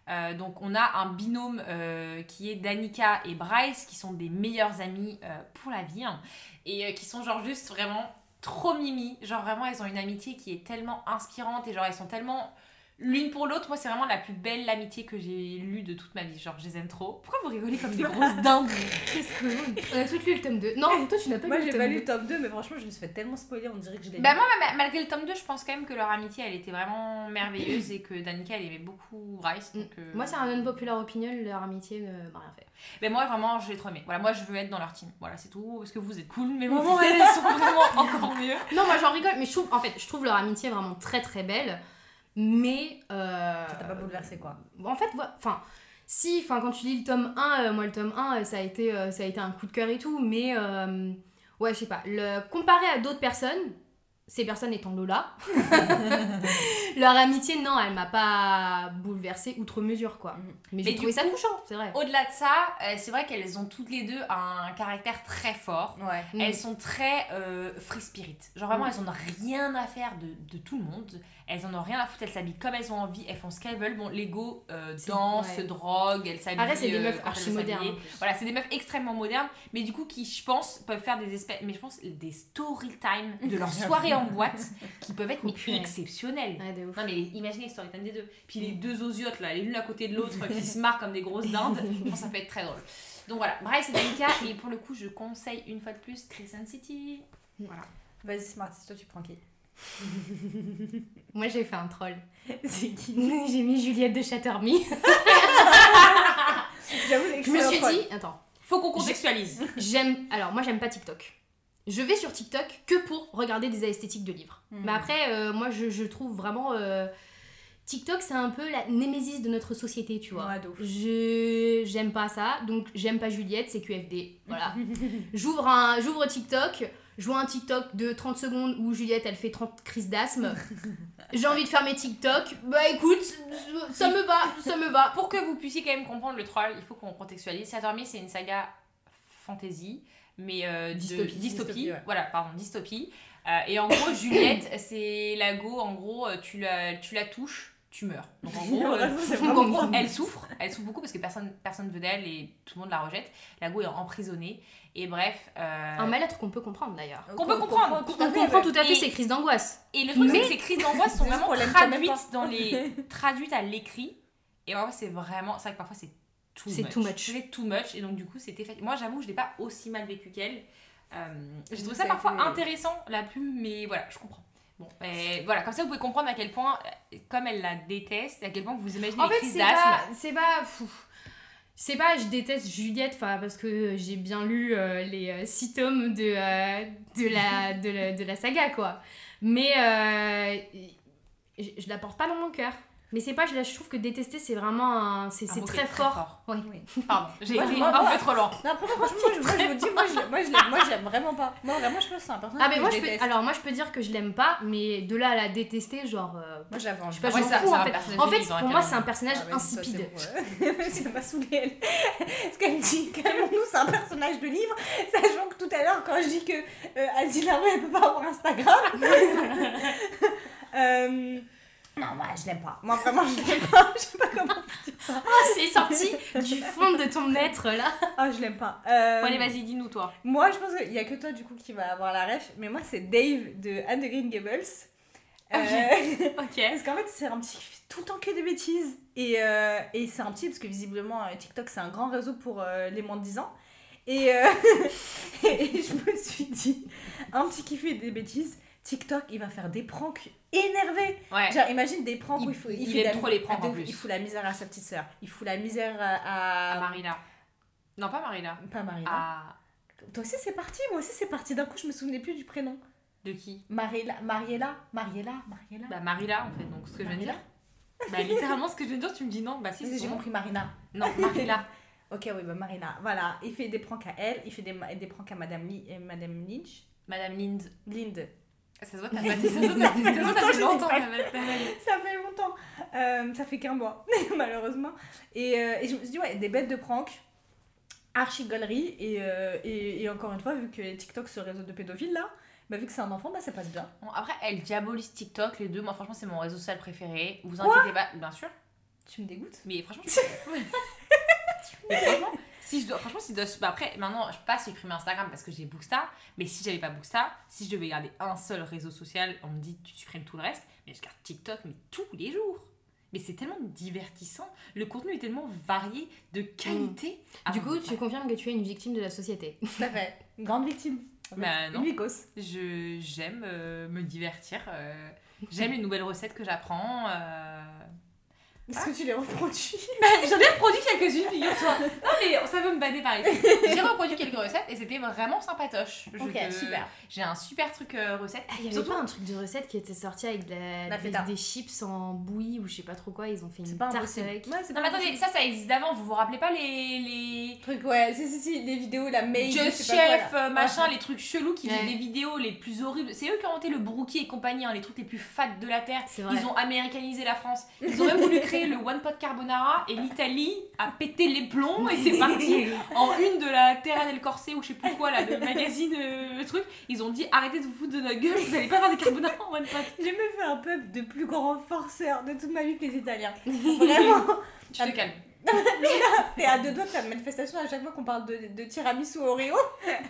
C: Euh, donc on a un binôme euh, qui est Danica et Bryce, qui sont des meilleurs amis euh, pour la vie, hein, et qui sont genre juste vraiment trop mimi. Genre vraiment, elles ont une amitié qui est tellement inspirante, et genre elles sont tellement l'une pour l'autre. Moi, c'est vraiment la plus belle amitié que j'ai lue de toute ma vie. Genre, je les aime trop. Pourquoi vous rigolez comme des grosses dindes
D: Qu'est-ce que... On a tous lu le tome 2. Non, toi tu n'as pas
B: Moi
D: lu
B: j'ai
D: le
B: pas
D: tome
B: lu
D: 2.
B: le tome 2, mais franchement je me suis fait tellement spoiler, on dirait que je l'ai
C: Bah
B: lu.
C: moi, ma- malgré le tome 2, je pense quand même que leur amitié, elle était vraiment merveilleuse et que Danica, elle aimait beaucoup Bryce. Donc, euh,
D: Moi, c'est un unpopular opinion, leur amitié ne m'a rien fait.
C: Mais moi, vraiment, je l'ai trop aimé. Voilà, moi, je veux être dans leur team. Voilà, c'est tout. Parce que vous êtes cool, mais vraiment, elles elles sont vraiment encore mieux.
D: Non, moi j'en rigole, mais je trouve, en fait, je trouve leur amitié vraiment très très belle. Mais. Euh...
B: Ça t'a pas bouleversé quoi
D: En fait, enfin. Si, enfin, quand tu lis le tome 1, euh, moi le tome 1, euh, ça a été, euh, ça a été un coup de cœur et tout, mais euh, ouais, je sais pas. Le, comparé à d'autres personnes, ces personnes étant Lola, leur amitié, non, elle m'a pas bouleversée outre mesure, quoi.
B: Mhm.
D: Mais, j'ai trouvé ça touchant, c'est vrai.
C: Au-delà de ça, euh, c'est vrai qu'elles ont toutes les deux un caractère très fort.
B: Ouais.
D: Mm.
C: Elles sont très euh, free spirit. Genre vraiment,
D: Mm.
C: elles ont rien à faire de, de tout le monde. Elles en ont rien à foutre. Elles s'habillent comme elles ont envie. Elles font ce qu'elles veulent. Bon, l'ego euh,
D: C'est-
C: danse,
D: ouais.
C: drogue, elles s'habillent.
D: Après, c'est des
C: euh,
D: meufs archi modernes.
C: Voilà, c'est des meufs extrêmement modernes, mais du coup qui, je pense, peuvent faire des espèces, mais je pense des story time de leur soirée en boîte qui peuvent être mais, exceptionnelles.
D: Ouais, de ouf.
C: Non mais imaginez les story time des deux. Puis les deux osiotes là, l'une à côté de l'autre qui se marrent comme des grosses dindes, je pense que ça peut être très drôle. Donc voilà, Bryce et Danica, et pour le coup je conseille une fois de plus Crescent City. Voilà.
B: Vas-y Smarties, toi tu prends qui?
D: Moi, j'ai fait un troll.
B: C'est qui
D: j'ai mis Juliette de Chattermy.
B: J'avoue,
D: Je me suis dit, attends,
C: Faut qu'on contextualise.
D: j'aime. Alors, moi, j'aime pas TikTok. Je vais sur TikTok que pour regarder des esthétiques de livres.
B: Mhm.
D: Mais après, euh, moi, je, je trouve vraiment. euh, TikTok, c'est un peu la némésis de notre société, tu vois.
B: Ouais.
D: Je j'aime pas ça, donc j'aime pas Juliette, c'est QFD. Voilà. J'ouvre un j'ouvre TikTok, je vois un TikTok de 30 secondes où Juliette elle fait 30 crises d'asthme. J'ai envie de fermer TikTok. Bah écoute, ça me va, ça me va.
C: Pour que vous puissiez quand même comprendre le troll, il faut qu'on contextualise. Saturday, c'est une saga fantasy, mais euh, de-
D: Dystopie.
B: Dystopie, ouais.
C: Voilà, pardon, dystopie. Euh, et en gros, Juliette, c'est la go, en gros, euh, tu la, tu la touches, tu meurs. Donc en gros, euh,
B: Vraiment, c'est
C: donc, en
B: vraiment
C: gros,
B: ça.
C: elle souffre, elle souffre beaucoup parce que personne personne veut d'elle et tout le monde la rejette. La go est emprisonnée. Et bref. euh,
D: Un mal-être qu'on peut comprendre d'ailleurs.
C: Qu'on peut comprendre.
B: tout
D: On
B: à fait,
D: comprend tout à fait
C: Et-
D: ces crises d'angoisse.
C: Et le truc, c'est que ces crises d'angoisse sont
B: C'est
C: vraiment
B: qu'on
C: traduites, dans les... traduites à l'écrit. Et parfois, c'est vraiment. C'est vrai que parfois, c'est too
D: C'est
C: much.
D: too much.
C: C'est too much. Et donc, du coup, c'était fait. Moi, j'avoue, je l'ai pas aussi mal vécu qu'elle. Euh, J'ai trouvé
B: Ça
C: ça parfois intéressant, la plume, mais voilà, je comprends. Bon, et voilà, comme ça, vous pouvez comprendre à quel point, euh, comme elle la déteste, à quel point vous imaginez
D: En fait, c'est pas, c'est pas, fou. c'est pas, je déteste Juliette, enfin parce que j'ai bien lu euh, les euh, six tomes de euh, de la de la, de la saga quoi. Mais euh, je, je la porte pas dans mon cœur. Mais c'est pas, je, je trouve que détester, c'est vraiment un- c'est
C: qui
D: très fort.
C: fort.
D: Oui.
C: Pardon, j'ai
B: Moi,
C: été
B: moi,
C: un
B: moi-
C: peu trop lent.
B: Non, après, franchement, moi, je, moi, je vous dis, moi, je, moi, je l'aime- moi, je l'aime vraiment pas. Moi, vraiment, je pense que c'est un personnage
D: Ah, mais
B: que
D: moi,
B: je
D: je peux,
B: déteste.
D: alors, moi, je peux dire que je l'aime pas, mais de là à la détester, genre. euh,
B: Moi, j'avais envie.
D: Je sais pas,
C: Ouais,
D: je m'en
C: ça-
D: fous,
C: c'est
D: en fait. En pour moi,
C: carrément.
D: c'est un personnage
B: Ah,
D: insipide.
B: c'est vrai. ça m'a saoulé elle. Parce qu'elle me dit, calmons-nous, c'est un personnage de livre. Sachant que tout à l'heure, quand je dis que euh, Azila elle peut pas avoir Instagram. euh, non, moi, je l'aime pas. Moi, vraiment, je l'aime pas. Je sais pas comment.
D: Ah, c'est sorti du fond de ton être, là.
B: Ah, je l'aime pas. Euh,
C: Bon, allez, vas-y, dis-nous toi.
B: Moi, je pense qu'il y a que toi, du coup, qui va avoir la ref. Mais moi, c'est Dave de Anne de Green Gables. Euh,
C: Ok.
B: Parce qu'en fait, c'est un petit qui fait tout le temps que des bêtises. Et, euh, et c'est un petit, parce que visiblement, TikTok, c'est un grand réseau pour les moins de 10 ans. Et, et je me suis dit, un petit qui fait des bêtises, TikTok, il va faire des pranks énervés.
C: Ouais.
B: Genre, imagine des pranks
C: Il-
B: où il, faut,
C: il
B: fait
C: aime
B: la-
C: trop les pranks
B: de
C: en plus.
B: Il fout la misère à sa petite sœur. Il fout la misère à.
C: Marina. Non, pas Marina.
B: Pas Marina.
C: À.
B: Toi aussi, c'est parti. Moi aussi, c'est parti. D'un coup, je me souvenais plus du prénom.
C: De qui?
B: Mariella. Mariella. Mariella. Mariella.
C: Bah, Marila, en fait, donc ce que je viens de dire. Bah, littéralement, ce que je viens de dire, tu me dis non. Bah, si,
B: J'ai compris Marina.
C: Non, Marila.
B: Ok, oui, bah Marina. Voilà, il fait des pranks à elle, il fait des, des pranks à Madame, Li- et Madame Lynch.
C: Madame Lind.
B: Linde.
C: Ça se voit, t'as pas dit. Ça ça fait longtemps.
B: Ça fait longtemps. Euh, ça fait qu'un mois, malheureusement. Et, euh, et je me suis dit, ouais, des bêtes de pranks, archi gaulerie. Et, euh, et, et encore une fois, vu que TikTok, ce réseau de pédophiles là, bah, vu que c'est un enfant, bah ça passe bien.
C: Bon, après, elle diabolise TikTok, les deux. Moi, franchement, c'est mon réseau social préféré. Vous inquiétez pas, bien sûr.
B: Tu me dégoûtes?
C: Mais franchement, je... mais franchement, si je dois, franchement, si je dois, bah après, maintenant, je peux pas supprimer Instagram parce que j'ai Booksta. Mais si j'avais pas Booksta, si je devais garder un seul réseau social, on me dit tu supprimes tout le reste. Mais je garde TikTok, mais tous les jours. Mais c'est tellement divertissant. Le contenu est tellement varié, de qualité. Ah,
D: Du coup, tu confirmes que tu es une victime de la société.
B: Tout à fait. Grande victime.
C: Bah, non. Je j'aime euh, me divertir. euh, j'aime les nouvelles recettes que j'apprends. euh,
B: Est-ce que tu les reproduis
C: Bah, J'en ai reproduit quelques-unes, figure-toi. Non, mais ça veut me bader par ici. J'ai reproduit quelques recettes et c'était vraiment sympatoche. Je
B: Ok,
C: te-
B: super.
C: J'ai un super truc euh, recette.
D: Ah, il y avait
C: Surtout-
D: pas un truc de recette qui était sorti avec de la-
B: La
D: des, chips en bouillie ou je sais pas trop quoi. Ils ont fait une tarte
B: impossible.
D: avec.
B: Ouais, c'est
C: Non, mais attendez, ça, ça existe d'avant. Vous vous rappelez pas les. les...
B: Truc, ouais, si, si, si, les vidéos, la mail.
C: Just
B: je sais pas quoi,
C: Chef, euh, machin, les trucs chelous qui faisaient
D: Ouais.
C: des vidéos les plus horribles. C'est eux qui ont inventé le brookie et compagnie, hein, les trucs les plus fat de la terre.
D: C'est vrai.
C: Ils ont américanisé la France. Ils ont même voulu créer le One Pot Carbonara et l'Italie a pété les plombs et c'est parti en une de la Terra del Corset ou je sais plus quoi là, le magazine, euh, le truc. Ils ont dit arrêtez de vous foutre de notre gueule, vous allez pas faire des carbonara en One Pot.
B: J'ai jamais fait un peuple de plus grand forceur de toute ma vie que les Italiens. Vraiment.
C: Tu te calmes.
B: T'es à deux doigts de faire une manifestation à chaque fois qu'on parle de, de tiramisu Oreo.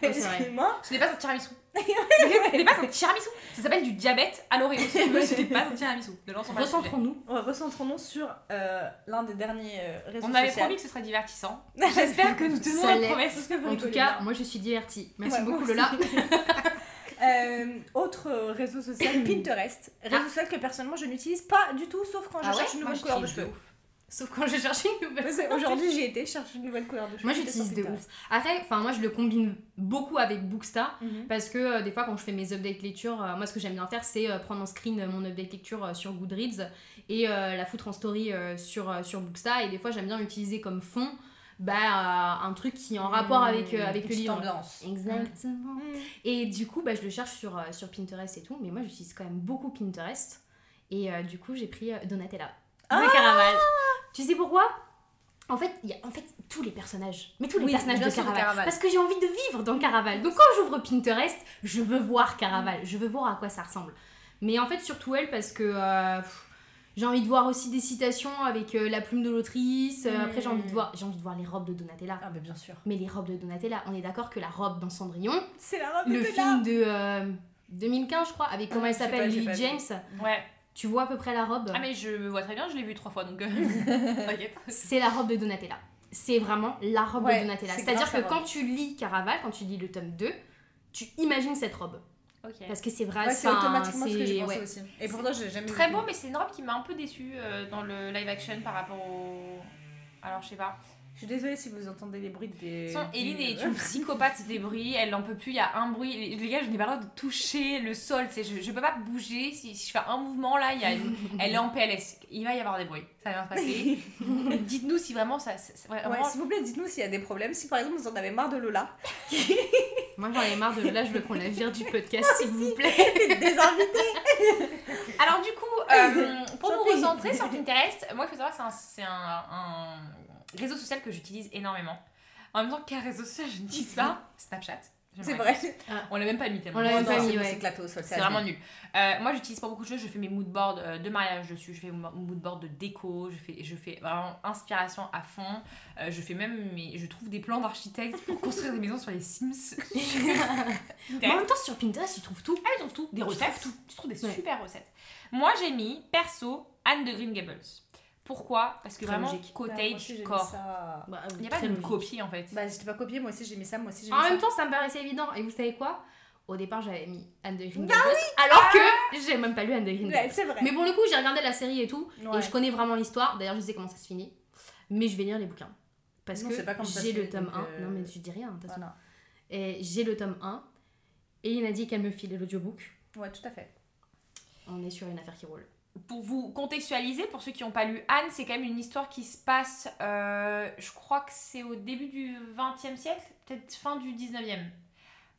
B: Excuse-moi.
C: Ce n'est pas un tiramisu. Ce n'est pas un tiramisu. Ça s'appelle du diabète à l'Oreo. Ce n'est pas un tiramisu.
D: Recentrons-nous.
B: On recentrons-nous sur euh, l'un des derniers euh, réseaux
C: On avait
B: sociaux.
C: promis que ce serait divertissant. J'espère que nous tenons la promesse.
D: En tout cas, moi je suis divertie. Merci
B: Ouais,
D: beaucoup. Lola.
B: Euh, autre réseau social, Pinterest. Réseau
D: Ah.
B: social que personnellement je n'utilise pas du tout, sauf quand
D: Ah
B: je
D: ouais
B: cherche une nouvelle couleur de cheveux.
D: Sauf quand je cherche une nouvelle.
B: Que Aujourd'hui, j'y étais, je cherche une nouvelle couleur de cheveux.
D: Moi j'utilise de ouf. Après, enfin moi je le combine beaucoup avec Booksta.
B: Mhm.
D: Parce que euh, des fois, quand je fais mes updates lecture, euh, moi ce que j'aime bien faire, c'est euh, prendre en screen euh, mon update lecture euh, sur Goodreads et euh, la foutre en story euh, sur, euh, sur Booksta. Et des fois, j'aime bien utiliser comme fond bah, euh, un truc qui est en rapport avec, euh, avec
B: Mmh,
D: le livre.
B: ambiance.
D: Exactement.
B: Mmh.
D: Et du coup, bah, je le cherche sur, euh, sur Pinterest et tout. Mais moi, j'utilise quand même beaucoup Pinterest. Et euh, du coup, j'ai pris euh, Donatella
B: Ah
D: de Caraval. Tu sais pourquoi? En fait, il y a en fait tous les personnages, mais tous les
B: Oui,
D: personnages de
B: de
D: Caraval.
B: Caraval.
D: Parce que j'ai envie de vivre dans Caraval. Donc quand j'ouvre Pinterest, je veux voir Caraval, je veux voir à quoi ça ressemble. Mais en fait, surtout elle, parce que euh, j'ai envie de voir aussi des citations avec euh, la plume de l'autrice. Euh, Après, j'ai envie de
B: Mm.
D: voir, j'ai envie de voir les robes de Donatella.
B: Ah, bah bien sûr.
D: Mais les robes de Donatella, on est d'accord que la robe dans Cendrillon,
B: C'est la robe
D: le
B: de
D: film de euh, 2015, je crois, avec comment
B: Ah,
D: elle
B: je sais
D: s'appelle, Lily. James.
C: Ouais.
D: Tu vois à peu près la robe?
C: Ah, mais je me vois très bien, je l'ai vu trois fois donc. euh, T'inquiète.
D: C'est la robe de Donatella. C'est vraiment la robe
B: Ouais,
D: de Donatella.
B: c'est
D: C'est-à-dire que quand tu lis Caraval, quand tu lis le tome 2, tu imagines cette robe. Parce que c'est vrai,
B: Ouais, c'est automatiquement ce que j'ai
D: c'est-
B: pensé
D: ouais.
B: aussi. Et pourtant, j'ai jamais
C: Très beau, mais c'est une robe qui m'a un peu déçue euh, dans le live action par rapport au. Alors, je sais pas.
B: Je suis désolée si vous entendez les bruits des.
C: Façon, Eline est une psychopathe des bruits, elle n'en peut plus, il y a un bruit. Les gars, je n'ai pas le droit de toucher le sol, je, je peux pas bouger. Si, si je fais un mouvement là, il y a une- elle est en PLS. Il va y avoir des bruits, ça va bien se passer. Dites-nous si vraiment ça. ça- ça-
B: Ouais,
C: vraiment-
B: s'il vous plaît, dites-nous s'il y a des problèmes. Si par exemple vous en avez marre de Lola,
D: Moi j'en ai marre de là, je veux qu'on la vire du podcast s'il vous plaît.
B: des invités.
C: Alors du coup, euh, pour
B: prie.
C: recentrer sur Pinterest, moi il faut savoir que c'est un, c'est un- un réseau social que j'utilise énormément. En même temps qu'un réseau social, je n'utilise pas Snapchat.
B: C'est vrai.
C: On l'a même pas mis tellement.
D: On l'a même pas mis,
B: c'est
D: ouais.
B: c'est
C: vraiment nul. Euh, moi, j'utilise pas beaucoup de choses. Je fais mes moodboards euh, de mariage dessus. Je fais mon moodboard de déco. Je fais, je fais vraiment inspiration à fond. Euh, je fais même mes, je trouve des plans d'architectes pour construire des maisons sur les Sims.
D: En même temps, sur Pinterest, tu trouves tout.
C: Ah, ils trouvent tout. Des
D: Tu
C: recettes.
D: trouves
C: Tu trouves des
D: Ouais.
C: super recettes. Moi, j'ai mis perso Anne de Green Gables. Pourquoi Parce que vraiment,
D: logique.
C: cottage core.
B: Ça...
C: Il n'y a pas de
D: logique.
C: copie en fait.
B: Bah, j'étais pas copié, moi aussi j'ai mis ça, moi aussi j'ai mis
D: En
B: ça.
D: même temps, ça me paraissait évident. Et vous savez quoi? Au départ, j'avais mis Anne de Green
B: Bah
D: Gables, alors que j'ai même pas lu Anne de Green
B: Ouais,
D: Gables.
B: c'est vrai.
D: Mais pour le coup, j'ai regardé la série et tout,
B: Ouais.
D: et je connais vraiment l'histoire. D'ailleurs, je sais comment ça se finit. Mais je vais lire les bouquins. Parce
B: Non,
D: que j'ai le tome
B: donc,
D: 1.
B: euh,
D: Non, mais je dis rien, de toute façon.
B: Voilà.
D: Et j'ai le tome 1. Et il a dit qu'elle me filait l'audiobook.
B: Ouais, tout à fait.
D: On est sur une affaire qui roule.
C: Pour vous contextualiser, pour ceux qui n'ont pas lu Anne, c'est quand même une histoire qui se passe, euh, je crois que c'est au début du 20e siècle, peut-être fin du 19e.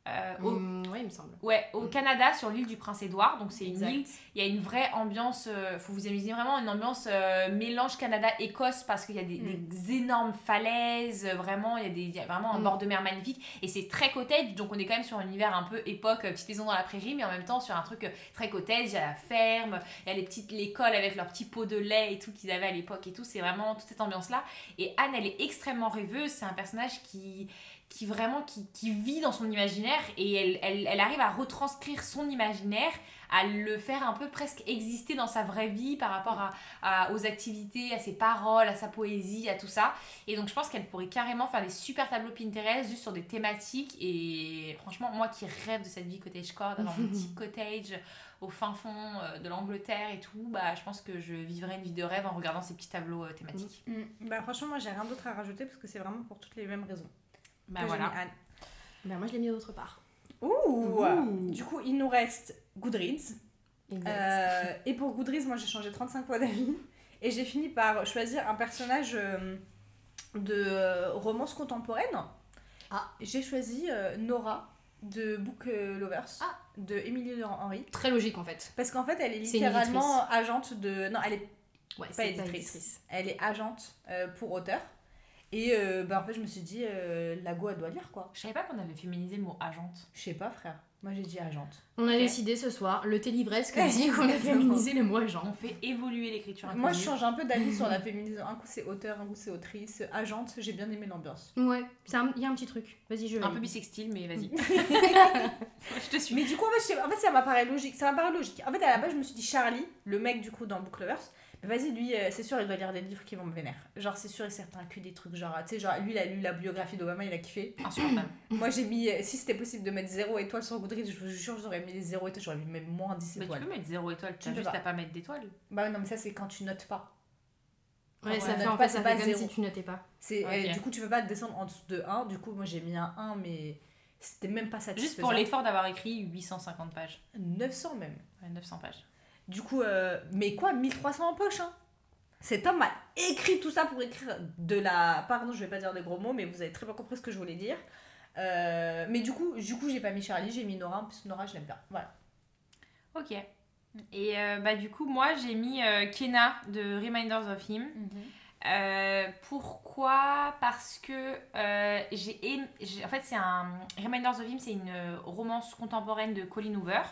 C: Euh, au-
D: ouais, il me semble.
C: Ouais, au Canada, sur l'île du Prince-Édouard. Donc, c'est une
D: Exact.
C: île. Il y a une vraie ambiance. euh, faut vous imaginer vraiment une ambiance euh, mélange Canada-Écosse parce qu'il y a des,
B: Mm.
C: des énormes falaises. euh, Vraiment, il y, a des, il y a vraiment un
D: Mm.
C: bord de mer magnifique. Et c'est très cottage. Donc, on est quand même sur un univers un peu époque, euh, petite maison dans la prairie, mais en même temps sur un truc très cottage. Il y a la ferme, il y a les petites l'école avec leurs petits pots de lait et tout qu'ils avaient à l'époque et tout. C'est vraiment toute cette ambiance-là. Et Anne, elle est extrêmement rêveuse. C'est un personnage qui qui vraiment qui, qui vit dans son imaginaire et elle, elle, elle arrive à retranscrire son imaginaire à le faire un peu presque exister dans sa vraie vie par rapport à, à- aux activités, à ses paroles, à sa poésie, à tout ça. Et donc je pense qu'elle pourrait carrément faire des super tableaux Pinterest juste sur des thématiques. Et franchement, moi qui rêve de cette vie cottagecore, d'avoir mon petit cottage au fin fond euh, de l'Angleterre et tout, bah je pense que je vivrais une vie de rêve en regardant ces petits tableaux euh, thématiques.
B: Mm. Bah, franchement, moi j'ai rien d'autre à rajouter parce que c'est vraiment pour toutes les mêmes raisons.
C: Bah
B: que
C: voilà.
B: Anne.
D: Ben, moi, je l'ai mis d'autre part.
B: Ouh.
D: Ouh.
B: Du coup, il nous reste Goodreads.
D: Exact.
B: Euh, et pour Goodreads, moi j'ai changé 35 fois d'avis. Et j'ai fini par choisir un personnage euh, de euh, romance contemporaine.
D: Ah.
B: J'ai choisi Nora de Book Lovers
D: Ah.
B: de Émilie Henry.
D: Très logique en fait.
B: Parce qu'en fait, elle est littéralement agente de. Non, elle est
D: Ouais,
B: pas éditrice. Elle est agente euh, pour auteur. Et euh, bah, en fait, je me suis dit, euh, la go, elle doit lire quoi.
C: Je savais pas qu'on avait féminisé le mot agente.
B: Je sais pas, frère. Moi j'ai dit agente.
D: On a décidé ce soir, le Télivresque dit qu'on a féminisé le mot agent.
C: On fait évoluer l'écriture
B: Moi je change un peu d'avis sur la féminisation. Un coup c'est auteur, un coup c'est autrice. Agente, j'ai bien aimé l'ambiance.
D: Ouais, il y a un petit truc. Vas-y, je
C: Un peu bisextile, mais vas-y. je te suis.
B: Mais du coup, en fait, je sais- en fait, ça m'apparaît logique. Ça m'apparaît logique. En fait, à la base, je me suis dit Charlie, le mec du coup dans Book Lovers. Mais vas-y, lui, euh, c'est sûr, il doit lire des livres qui vont me vénérer. Genre, c'est sûr et certain que des trucs genre, tu sais, genre, lui, il a lu la biographie d'Obama, il a kiffé.
C: Insupportable.
B: Moi, j'ai mis, euh, si c'était possible de mettre 0 étoile sur Goodreads, je vous jure, j'aurais mis les 0 étoiles, j'aurais mis même moins 10
C: Mais tu
B: étoiles.
C: peux mettre zéro étoile, tu
B: Tu
C: as
B: peux
C: juste
B: pas.
C: à pas mettre d'étoile.
B: Bah non, mais ça, c'est quand tu notes pas.
D: Ouais, ça fait en
B: pas,
D: fait,
B: c'est
D: ça
B: pas
D: fait comme
B: zéro.
D: si tu notais pas.
B: C'est,
C: Ok.
B: euh, du coup, tu peux pas descendre en dessous de 1. Du coup, moi, j'ai mis un 1, mais c'était même pas satisfaisant.
C: Juste pour l'effort d'avoir écrit 850 pages.
B: 900 même.
C: Ouais, 900 pages.
B: Du coup, euh, mais quoi, 1300 en poche, hein Cet homme a écrit tout ça pour écrire de la... Pardon, je vais pas dire de gros mots, mais vous avez très bien compris ce que je voulais dire. Euh, mais du coup, du coup, j'ai pas mis Charlie, j'ai mis Nora, parce que Nora, je l'aime bien. Voilà.
C: Ok. Et euh, bah du coup, moi, j'ai mis Kena de Reminders of Him. Euh, pourquoi? Parce que j'ai aimé- En fait, c'est un. Reminders of Him, c'est une romance contemporaine de Colin Hoover.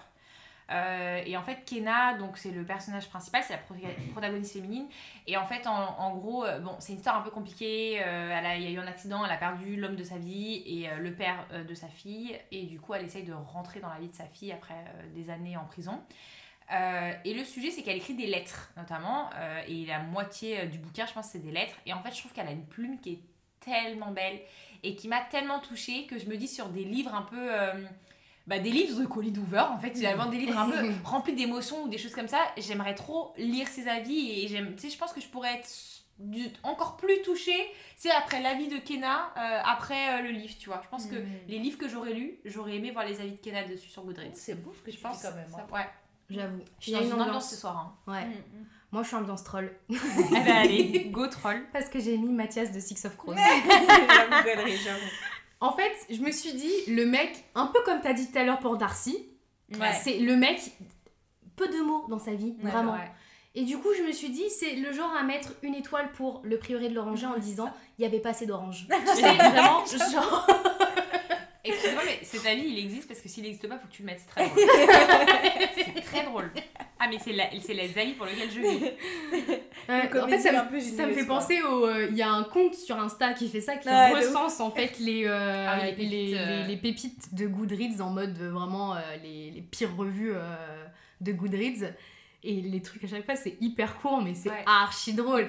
C: Euh, et en fait, Kena, donc c'est le personnage principal, c'est la pro- protagoniste féminine. Et en fait, en, gros, euh, bon, c'est une histoire un peu compliquée. euh, elle a- il y a eu un accident, elle a perdu l'homme de sa vie et le père de sa fille. Et du coup, elle essaye de rentrer dans la vie de sa fille après des années en prison. Et le sujet, c'est qu'elle écrit des lettres, notamment. et la moitié du bouquin, je pense, c'est des lettres. Et en fait, je trouve qu'elle a une plume qui est tellement belle et qui m'a tellement touchée que je me dis sur des livres un peu. Bah, des livres de Colin Hoover, en fait, finalement, des livres un peu remplis d'émotions ou des choses comme ça. J'aimerais trop lire ses avis et j'aime, tu sais, je pense que je pourrais être du- encore plus touchée, c'est après l'avis de Kenna, euh, après euh, le livre, tu vois. Je pense que
B: Mm.
C: les livres que j'aurais lus, j'aurais aimé voir les avis de Kenna dessus sur Goodreads.
B: C'est beau ce que
C: Je pense
B: quand même. hein.
C: ça- ouais.
D: J'avoue.
C: Je suis dans une ambiance
D: ambiance.
C: ce soir. hein.
D: Ouais.
B: Mm, mm.
D: Moi, je suis ambiance troll.
C: Eh ben allez, go troll.
D: Parce que j'ai mis Mathias de Six of Crows.
B: J'avoue, j'avoue.
D: En fait, je me suis dit, le mec, un peu comme t'as dit tout à l'heure pour Darcy,
B: Ouais.
D: c'est le mec, peu de mots dans sa vie,
B: Ouais,
D: vraiment.
C: Ouais.
D: Et du coup, je me suis dit, c'est le genre à mettre une étoile pour le prieuré de l'oranger en disant, il y avait pas assez d'orange. tu sais, vraiment, genre.
C: Excusez-moi, mais cet avis il existe parce que s'il n'existe pas, faut que tu le mettes. C'est très drôle. c'est très drôle. Ah, mais c'est la- c'est les avis pour lesquels je vis.
D: Euh, en fait, ça, me-
B: un peu
D: ça me fait
B: quoi.
D: penser au. euh, Il y a un compte sur Insta qui fait ça, qui recense en fait les, euh,
C: Ah les
D: les,
C: pépites, euh.
D: les- les pépites de Goodreads en mode euh, vraiment euh, les, les pires revues euh, de Goodreads. Et les trucs à chaque fois, c'est hyper court, mais c'est
C: Ouais.
D: archi drôle.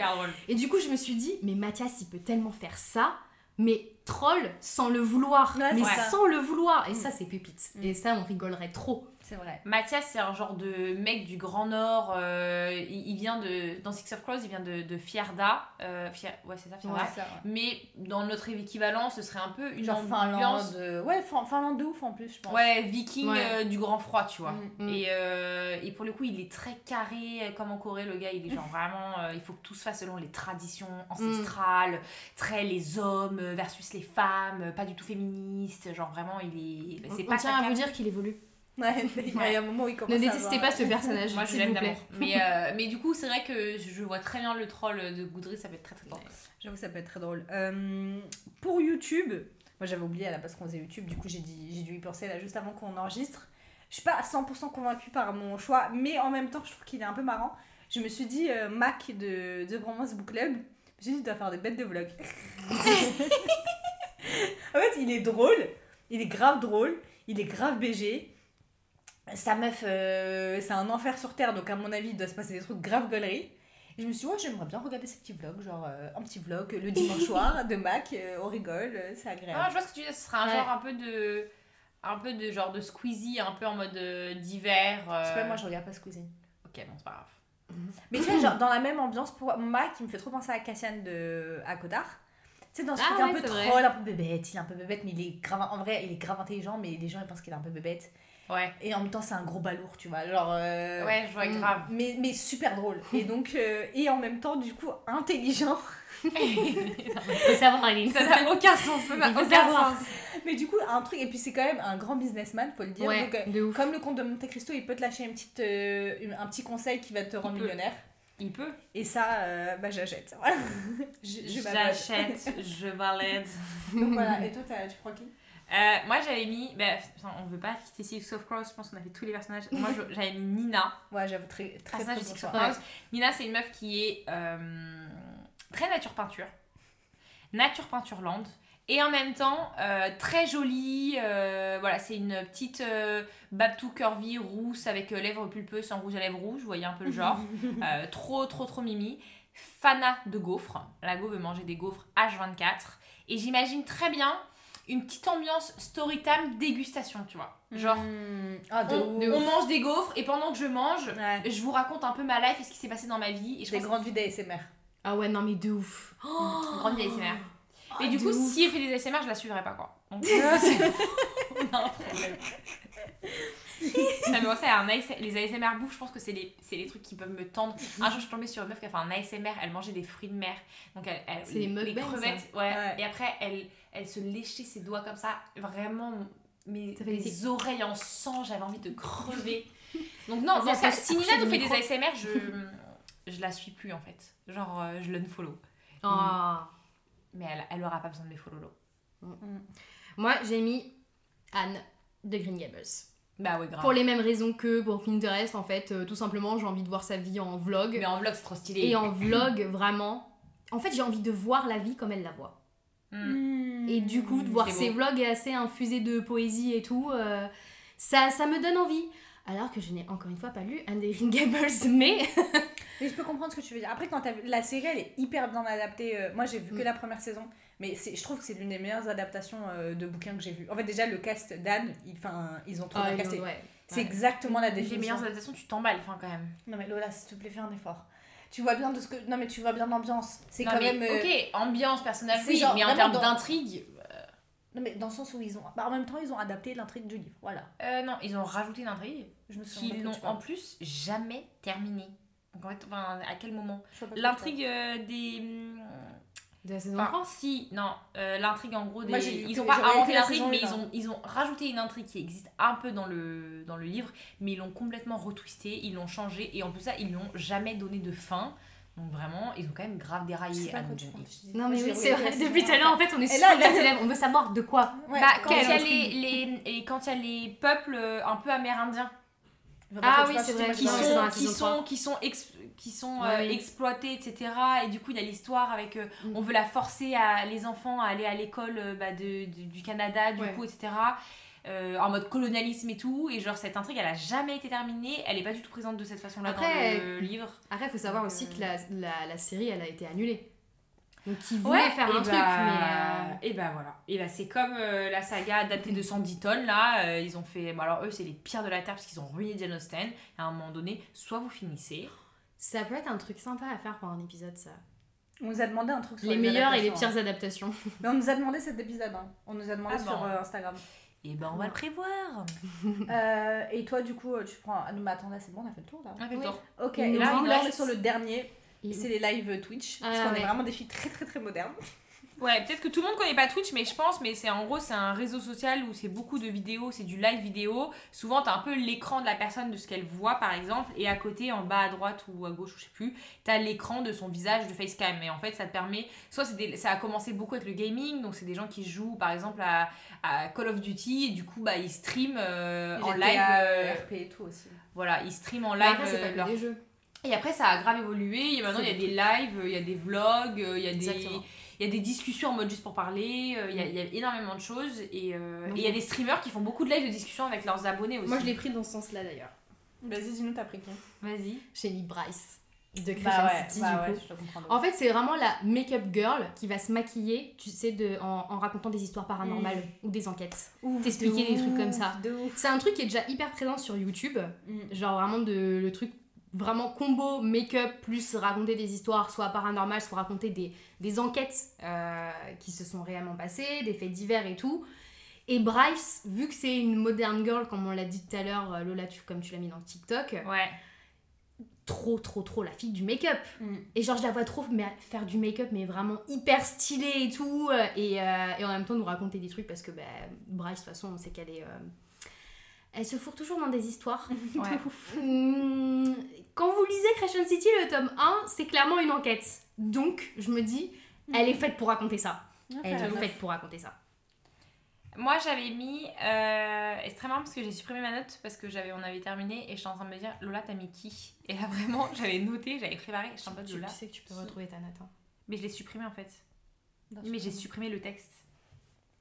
D: Et du coup, je me suis dit, mais Mathias, il peut tellement faire ça, mais troll sans le vouloir.
B: Ouais,
D: mais sans le vouloir. Et
B: Mm.
D: ça, c'est pépite. Et ça, on rigolerait trop.
B: C'est vrai.
C: Mathias, c'est un genre de mec du Grand Nord. euh, il, il vient de. Dans Six of Crows, il vient de, de Fierda. Euh, Fier- ouais, c'est ça, Fierda.
B: Ouais, ça, ouais.
C: Mais dans notre équivalent, ce serait un peu une
B: Genre
C: ambiance.
B: Finlande. euh, Ouais, Fin- Finlande de ouf en plus, je pense.
C: Ouais, viking
D: Ouais.
C: euh, du grand froid, tu vois.
B: Mm.
D: Mm.
C: Et, euh, et pour le coup, il est très carré, comme en Corée, le gars, il est genre vraiment, euh, il faut que tout se fasse selon les traditions ancestrales, très les hommes versus les femmes, pas du tout féministe, genre vraiment, il est... C'est
D: on
C: pas
D: tient à vous dire qu'il évolue.
B: Ouais, il y a un moment où il commence
D: Ne détestez pas ce personnage,
C: Moi, je l'aime d'amour. Mais, euh, mais du coup, c'est vrai que je vois très bien le troll de Goodreads, ça peut être très très drôle.
B: J'avoue, ça peut être très drôle. Euh, pour YouTube, moi j'avais oublié à la base qu'on faisait YouTube, du coup j'ai dit- j'ai dû y penser là juste avant qu'on enregistre. Je suis pas à 100% convaincue par mon choix, mais en même temps je trouve qu'il est un peu marrant. Je me suis dit, euh, Mac de The Bromance Book Club, je me suis dit, il doit faire des bêtes de vlog. en fait, il est drôle, il est grave drôle, il est grave BG. Sa meuf, euh, c'est un enfer sur terre, donc à mon avis, il doit se passer des trucs grave gauleries. Et je me suis dit, ouais, j'aimerais bien regarder ces petits vlogs, genre euh, un petit vlog le dimanche soir de Mac, euh, on rigole, euh, c'est
C: Ah,
B: agréable.
C: je vois ce que tu dis, ce sera un
D: Ouais.
C: genre un peu de... Un peu de genre de Squeezie, un peu en mode euh, d'hiver.
B: Je sais pas, moi je regarde pas Squeezie.
C: Ok, bon, c'est pas grave.
B: Mais tu vois, genre dans la même ambiance, pour Mac, il me fait trop penser à Cassian de à Cotard. Tu sais, dans ce
D: Ah
B: truc un
D: ouais,
B: peu
D: c'est vrai.
B: troll, un peu bébête, il est un peu bébête, mais il est grave, en vrai, il est grave intelligent, mais les gens ils pensent qu'il est un peu bébête.
C: Ouais,
B: Et en même temps, c'est un gros balourd, tu vois, genre. euh,
C: ouais, je vois
D: mm.
C: grave.
B: Mais, mais super drôle. Et donc, euh, et en même temps, du coup, intelligent.
D: Faut savoir, Aline.
C: Ça n'a aucun sens, ça n'a aucun
D: savoir.
C: sens.
B: Mais du coup, un truc, et puis c'est quand même un grand businessman, faut le dire.
D: Ouais,
B: Donc, euh,
D: de
B: comme le comte de Monte Cristo, il peut te lâcher une petite, euh, un petit conseil qui va te rendre millionnaire.
C: Il peut.
B: Et ça, euh, bah j'achète. Voilà.
C: J'achète, je valide.
B: Donc voilà, et toi, tu prends qui?
C: Euh, moi j'avais mis, putain, on veut pas quitter Six of Crows, je pense qu'on a fait tous les personnages. Moi j'avais mis Nina,
B: Ouais, j'avoue, très, très,
C: personnage de Six of Crows. Nina c'est une meuf qui est euh, très nature peinture, nature peinture land, et en même temps euh, très jolie. voilà, c'est une petite Babtou curvy rousse avec lèvres pulpeuses sans rouge à lèvres rouges, vous voyez un peu le genre. Trop, trop, trop mimi. Fana de gaufres. La go veut manger des gaufres H24. Et j'imagine très bien une petite ambiance story time dégustation, tu vois. Genre,
B: Hmm. Ah, de
C: on,
B: ouf.
C: on mange des gaufres et pendant que je mange,
B: Ouais.
C: je vous raconte un peu ma life et ce qui s'est passé dans ma vie. Et je
B: Des
C: pense
B: grandes vies d'ASMR.
D: Ah ouais, non, mais de ouf.
C: une grande vieille ASMR.
D: Oh,
C: Et du
D: de
C: coup,
D: ouf.
C: si elle fait des ASMR, je la suivrai pas, quoi. Donc, on a un problème. non, mais ça, un AS- les ASMR bouffe, je pense que c'est les, c'est les trucs qui peuvent me tendre. Un jour, je suis tombée sur une meuf qui a fait un ASMR, elle mangeait des fruits de mer. Donc, elle, elle-
D: C'est les mukbangs,
C: crevettes. Ouais.
B: Ouais.
C: Et après, elle, elle se léchait ses doigts comme ça. Vraiment, mes,
D: fait
C: oreilles en sang, j'avais envie de crever. Donc, non, dans ce si Nina nous fait des. ASMR, je, je la suis plus en fait. Genre, euh, je l'unfollow.
D: Ah.
C: Mais elle, elle aura pas besoin de mes follow.
D: Moi, j'ai mis Anne de Green Gables.
C: Bah ouais, grave.
D: Pour les mêmes raisons que pour Pinterest, en fait, euh, tout simplement, j'ai envie de voir sa vie en vlog.
C: Mais en vlog, c'est trop stylé.
D: Et en vlog, vraiment. En fait, j'ai envie de voir la vie comme elle la voit.
C: Hmm.
D: Et du coup, de voir
C: c'est
D: ses
C: beau.
D: vlogs assez infusés de poésie et tout, euh, ça, ça me donne envie. Alors que je n'ai encore une fois pas lu Green Gables, mais.
B: Mais je peux comprendre ce que tu veux dire. Après, quand t'as vu- la série, elle est hyper bien adaptée. euh, moi, j'ai vu que
D: Mm.
B: la première saison, mais c'est- je trouve que c'est l'une des meilleures adaptations euh, de bouquins que j'ai vu. En fait, déjà, le cast d'Anne, ils, enfin, ils ont trop
D: Ah,
B: bien casté.
D: ouais.
B: C'est
C: Ouais.
B: exactement la
C: Les
B: définition.
C: meilleures adaptations, tu t'emballes, enfin, quand même.
B: Non, mais Lola, s'il te plaît, fais un effort. tu vois bien de ce que. Non, mais tu vois bien l'ambiance. C'est quand
C: mais,
B: même. euh,
C: Ok, ambiance, personnage,
B: c'est
C: oui,
B: genre
C: mais en termes
B: dans-
C: d'intrigue.
B: Non, mais dans le sens où ils ont. Bah, en même temps, ils ont adapté l'intrigue du livre. Voilà.
C: euh, non, ils ont rajouté une intrigue
B: Je me souviens.
C: qu'ils n'ont en plus jamais terminée. Donc en fait, enfin, à quel moment L'intrigue euh, des. hum,
D: De la saison
C: Enfin,
D: 3
C: si, non, euh, l'intrigue en gros des.
B: Moi,
C: ils
B: que-
C: ont pas inventé l'intrigue, mais ils ont, ils ont rajouté une intrigue qui existe un peu dans le, dans le livre, mais ils l'ont complètement retwisté, ils l'ont changé, et en plus ça, ils l'ont jamais donné de fin. Donc vraiment, ils ont quand même grave déraillé à nous
D: Non, mais oui, c'est vrai. Depuis tout à l'heure, en fait, on est sur
B: là, là-.
D: On veut savoir de quoi.
B: Ouais,
C: bah, quand il y a les, les, et quand il y a les peuples euh, un peu amérindiens
D: Ah oui, c'est vrai,
C: qui sont, qui sont, qui sont, ex- qui sont
D: Ouais,
C: euh,
D: oui.
C: exploités, etc. Et du coup, il y a l'histoire avec. euh,
D: Mm.
C: On veut la forcer à les enfants à aller à l'école euh, bah, de, de- du Canada, du
D: Ouais.
C: coup, etc. euh, en mode colonialisme et tout. Et genre, cette intrigue, elle a jamais été terminée. Elle est pas du tout présente de cette façon-là dans le livre.
D: Après, il faut savoir aussi
C: euh,
D: que la, la, la série, elle a été annulée. Donc, ils voulaient faire
C: et
D: un truc,
C: bah,
D: mais. euh,
C: Et bah voilà. Et bah c'est comme euh, la saga adaptée de Sandy Town, là. euh, ils ont fait. Bon, alors eux, c'est les pires de la terre parce qu'ils ont ruiné Jane Austen. À un moment donné, soit vous finissez.
D: Ça peut être un truc sympa à faire pour un épisode, ça.
B: On nous a demandé un truc sur
D: Les meilleures et les
B: adaptations,
D: pires adaptations.
B: hein. Mais on nous a demandé cet épisode. hein. On nous a demandé
C: Ah
B: sur
C: bon.
B: Instagram.
C: Et ben on va le prévoir.
B: Euh, et toi, du coup, tu prends. Ah non, mais attends, là, c'est bon, on a fait le tour là.
C: On a fait le tour.
B: Ok,
D: Et là,
B: là, on est sur le dernier. C'est les lives Twitch.
D: Ah,
B: parce qu'on
D: ouais.
B: est vraiment des filles très très très modernes.
C: Ouais, peut-être que tout le monde connaît pas Twitch, mais je pense, mais c'est en gros, c'est un réseau social où c'est beaucoup de vidéos, c'est du live vidéo. Souvent, t'as un peu l'écran de la personne de ce qu'elle voit, par exemple, et à côté, en bas à droite ou à gauche, je sais plus, t'as l'écran de son visage de facecam. Et en fait, ça te permet, soit des- ça a commencé beaucoup avec le gaming, donc c'est des gens qui jouent, par exemple, à, à Call of Duty, et du coup, bah, ils streament euh, en live. euh,
B: RP et tout aussi.
C: voilà, ils streament en live
D: c'est
C: euh,
D: pas que
C: leur
D: des jeux.
C: et après, ça a grave évolué. Et maintenant, il y a des lives, il y a des vlogs, il y a des,
D: Exactement.
C: Il y a des discussions en mode juste pour parler. euh, Il y, a, il y a énormément de choses. Et euh, il y a des streamers qui font beaucoup de lives de discussion avec leurs abonnés aussi.
D: Moi, je l'ai pris dans ce sens-là d'ailleurs.
B: Vas-y, dis-nous, t'as pris qui?
C: Vas-y.
D: Mis Bryce de Christian
B: Bah ouais,
D: City,
B: bah
D: du
B: ouais,
D: coup.
B: je te comprends.
D: En fait, c'est vraiment la make-up girl qui va se maquiller, tu sais, de, en, en racontant des histoires paranormales ou des enquêtes. t'expliquer des trucs comme ça. C'est un truc qui est déjà hyper présent sur YouTube.
B: Mm.
D: Genre vraiment de, le truc vraiment combo make-up plus raconter des histoires soit paranormales, soit raconter des, des enquêtes euh, qui se sont réellement passées, des faits divers et tout. Et Bryce, vu que c'est une modern girl, comme on l'a dit tout à l'heure, euh, Lola, tu, comme tu l'as mis dans TikTok,
C: Ouais.
D: trop, trop, trop la fille du make-up.
B: Mm.
D: Et genre, je la vois trop mais, faire du make-up, mais vraiment hyper stylé et tout. euh, Et, euh, et en même temps, nous raconter des trucs parce que bah, Bryce, de toute façon, on sait qu'elle est. euh, elle se fourre toujours dans des histoires.
C: Ouais.
D: Hum, Quand vous lisez Creation City, le tome 1, c'est clairement une enquête. Donc, je me dis, elle est faite pour raconter ça. Elle est faite pour raconter ça.
C: Moi, j'avais mis. Euh, et c'est très marrant parce que j'ai supprimé ma note parce que j'avais, on avait terminé et j'étais en train de me dire Lola, t'as mis qui? Et là, vraiment, j'avais noté, j'avais préparé. Je suis en mode
D: Tu,
C: Lola.
D: tu sais que tu peux retrouver ta note. hein.
C: Mais je l'ai supprimé en fait. Mais j'ai supprimé le texte.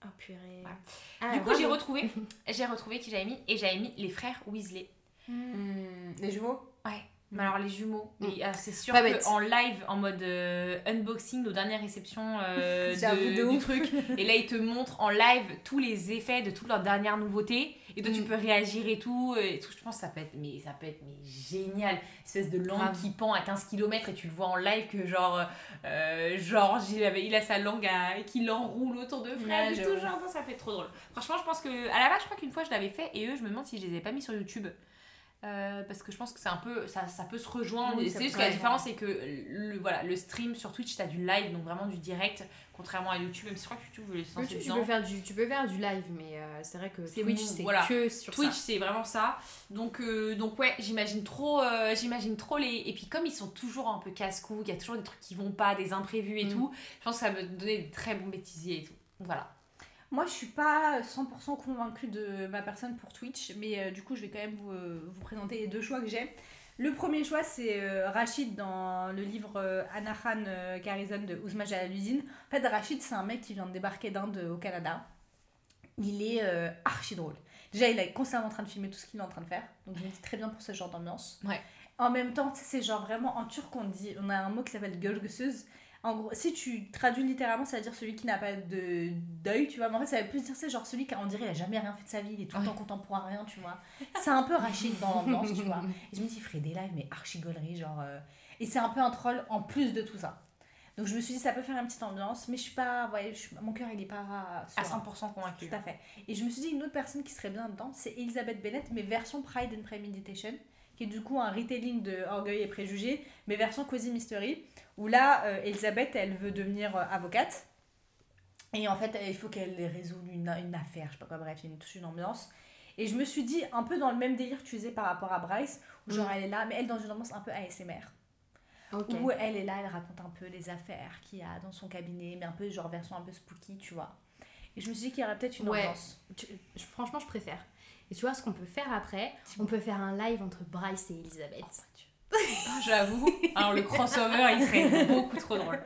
D: Oh purée.
C: Voilà.
D: Ah,
C: du coup, j'ai retrouvé. J'ai retrouvé qui j'avais mis et j'avais mis les frères Weasley.
B: Mm. Les jumeaux?
C: Ouais. Mais alors les jumeaux,
D: Mm.
C: mais, ah, c'est sûr
D: Pas
C: que
D: bête.
C: en live, en mode euh, unboxing, nos dernières réceptions euh, de-
B: de
C: du truc, et là ils te montrent en live tous les effets de toutes leurs dernières nouveautés, et toi tu
D: Mm.
C: peux réagir et tout, et tout. Je pense que ça peut être, mais ça peut être mais génial, espèce de langue qui pend à 15 km et tu le vois en live que genre euh, Georges il, avait, il a sa langue à, qui l'enroule autour de Fred et tout genre ça, être trop drôle. Franchement je pense que à la base je crois qu'une fois je l'avais fait et eux je me demande si je les avais pas mis sur YouTube. Euh, parce que je pense que c'est un peu ça, ça peut se rejoindre.
B: Oui,
C: c'est juste que la différence c'est que le, voilà, le stream sur Twitch t'as du live donc vraiment du direct contrairement à YouTube. Même si je crois que YouTube veut les censé
D: tu, peux faire du, tu peux faire du live, mais euh, c'est vrai que Twitch, c'est
C: voilà.
D: que sur
C: Twitch c'est vraiment ça. Donc euh, donc ouais j'imagine trop euh, j'imagine trop les et puis comme ils sont toujours un peu casse-cou il y a toujours des trucs qui vont pas des imprévus et
D: Mm.
C: tout je pense que ça va me donner des très bons bêtisiers et tout. Voilà
B: Moi, je suis pas 100% convaincue de ma personne pour Twitch, mais euh, du coup, je vais quand même vous, euh, vous présenter les deux choix que j'ai. Le premier choix, c'est euh, Rachid dans le livre Anahan Garrison de Ouzma Jalaluddin. En fait, Rachid, c'est un mec qui vient de débarquer d'Inde au Canada. Il est archi drôle. Déjà, il est constamment en train de filmer tout ce qu'il est en train de faire. Donc, je me dis très bien pour ce genre d'ambiance.
C: Ouais.
B: En même temps, c'est genre vraiment en turc, on dit, on a un mot qui s'appelle gölgesöz. En gros, si tu traduis littéralement, ça veut dire celui qui n'a pas de deuil, tu vois. Mais en fait, ça veut plus dire, c'est genre celui qui, on dirait, il a jamais rien fait de sa vie, il est tout le
C: Ouais.
B: temps contemporain, tu vois. C'est un peu Rachid dans l'ambiance, tu vois. Et je me dis, il ferait des lives, mais genre. euh, Et c'est un peu un troll en plus de tout ça. Donc je me suis dit, ça peut faire une petite ambiance, mais je suis pas. Ouais, je suis- mon cœur, il est pas.
C: À
B: sur-
C: 100% convaincu.
B: Tout à fait. Et je me suis dit, une autre personne qui serait bien dedans, c'est Elizabeth Bennett, mais version Pride and Premeditation, qui est du coup un retelling de Orgueil et Préjugés, mais version Cozy Mystery, où là, euh, Elizabeth, elle veut devenir euh, avocate. Et en fait, il faut qu'elle résolve une, une affaire, je sais pas quoi, bref, il y a une, toute une ambiance. Et je me suis dit, un peu dans le même délire que tu faisais par rapport à Bryce, où genre
D: Mm.
B: elle est là, mais elle dans une ambiance un peu ASMR. Où elle est là, elle raconte un peu les affaires qu'il y a dans son cabinet, mais un peu genre version un peu spooky, tu vois. Et je me suis dit qu'il y aurait peut-être une
D: Ouais.
B: ambiance.
D: Tu- franchement, je préfère. Et tu vois, ce qu'on peut faire après, on peut faire un live entre Bryce et Elisabeth.
C: Ah, J'avoue. Alors le crossover, il serait beaucoup trop drôle.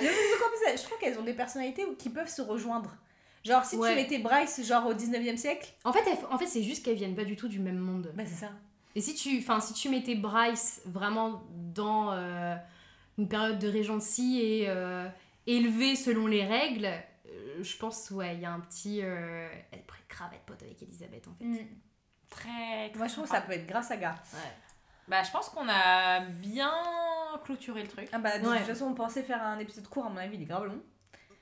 B: Je trouve qu'elles ont des personnalités qui peuvent se rejoindre. Genre, si
D: Ouais.
B: tu mettais Bryce, genre au 19e siècle,
D: En fait, elles- en fait c'est juste qu'elles viennent pas du tout du même monde.
B: bah c'est ça.
D: Et si tu, enfin, si tu mettais Bryce vraiment dans euh, une période de régency et euh, élevée selon les règles, euh, je pense, ouais, il y a un petit. Euh, elle grave être pote avec Elisabeth en fait.
C: Très, très
B: Moi, je trouve que ça peut être grâce à gars.
C: Bah, je pense qu'on a bien clôturé le truc.
B: Ah bah, de
D: Ouais.
B: toute façon, on pensait faire un épisode court, à mon avis, il est grave long.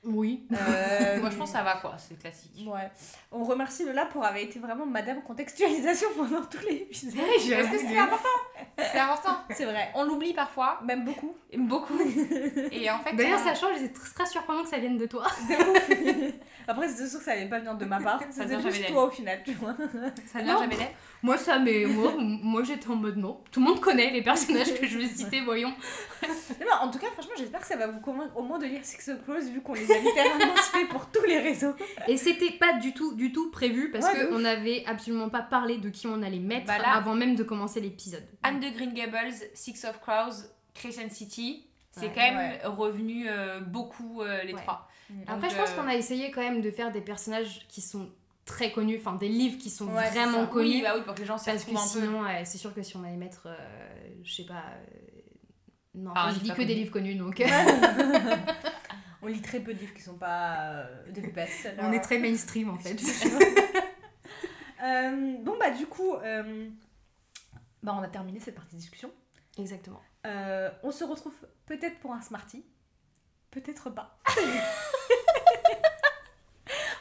D: Oui.
B: Euh,
C: Moi, je pense que ça va quoi, c'est classique.
B: Ouais. On remercie Lola pour avoir été vraiment madame contextualisation pendant tous les épisodes.
C: Parce que c'est important. C'est important.
B: C'est vrai.
C: On l'oublie parfois,
B: Même beaucoup.
C: beaucoup. Et en fait,
D: D'ailleurs,
C: on-
D: ça change, c'est très surprenant que ça vienne de toi.
B: Après, c'est sûr que ça allait pas venir de ma part.
C: Ça vient jamais
B: juste
C: d'elle.
B: toi au final, tu vois.
C: ça ne vient
D: Non.
C: jamais d'être.
D: Moi, ça, mais moi, moi j'étais en mode non. Tout le monde connaît les personnages que je vais citer, voyons.
B: Mais bon, en tout cas, franchement, j'espère que ça va vous convaincre au moins de lire Six of Crows vu qu'on les a littéralement cités pour tous les réseaux.
D: Et c'était pas du tout, du tout prévu parce
B: Ouais,
D: qu'on n'avait absolument pas parlé de qui on allait mettre
C: Bah là-
D: avant même de commencer l'épisode.
C: Anne de Green Gables, Six of Crows, Crescent City. C'est
D: Ouais.
C: quand même
B: Ouais.
C: revenu euh, beaucoup euh, les
D: Ouais.
C: trois.
D: Après,
C: Donc,
D: je pense
C: euh,
D: qu'on a essayé quand même de faire des personnages qui sont très connus, enfin des livres qui sont vraiment connus.
C: Oui, bah oui, pour que les gens s'y
D: parce que
C: retrouvent un peu.
D: sinon, ouais, c'est sûr que si on allait mettre, euh, je sais pas. euh, Non,
C: Ah,
D: je
C: pas
D: que des livres connus donc.
B: On lit très peu de livres qui sont pas euh, des best
D: on est très mainstream en fait.
B: Euh, bon, bah, du coup, euh, bah, on a terminé cette partie de discussion.
D: Exactement.
B: Euh, on se retrouve peut-être pour un Smarty. Peut-être pas. en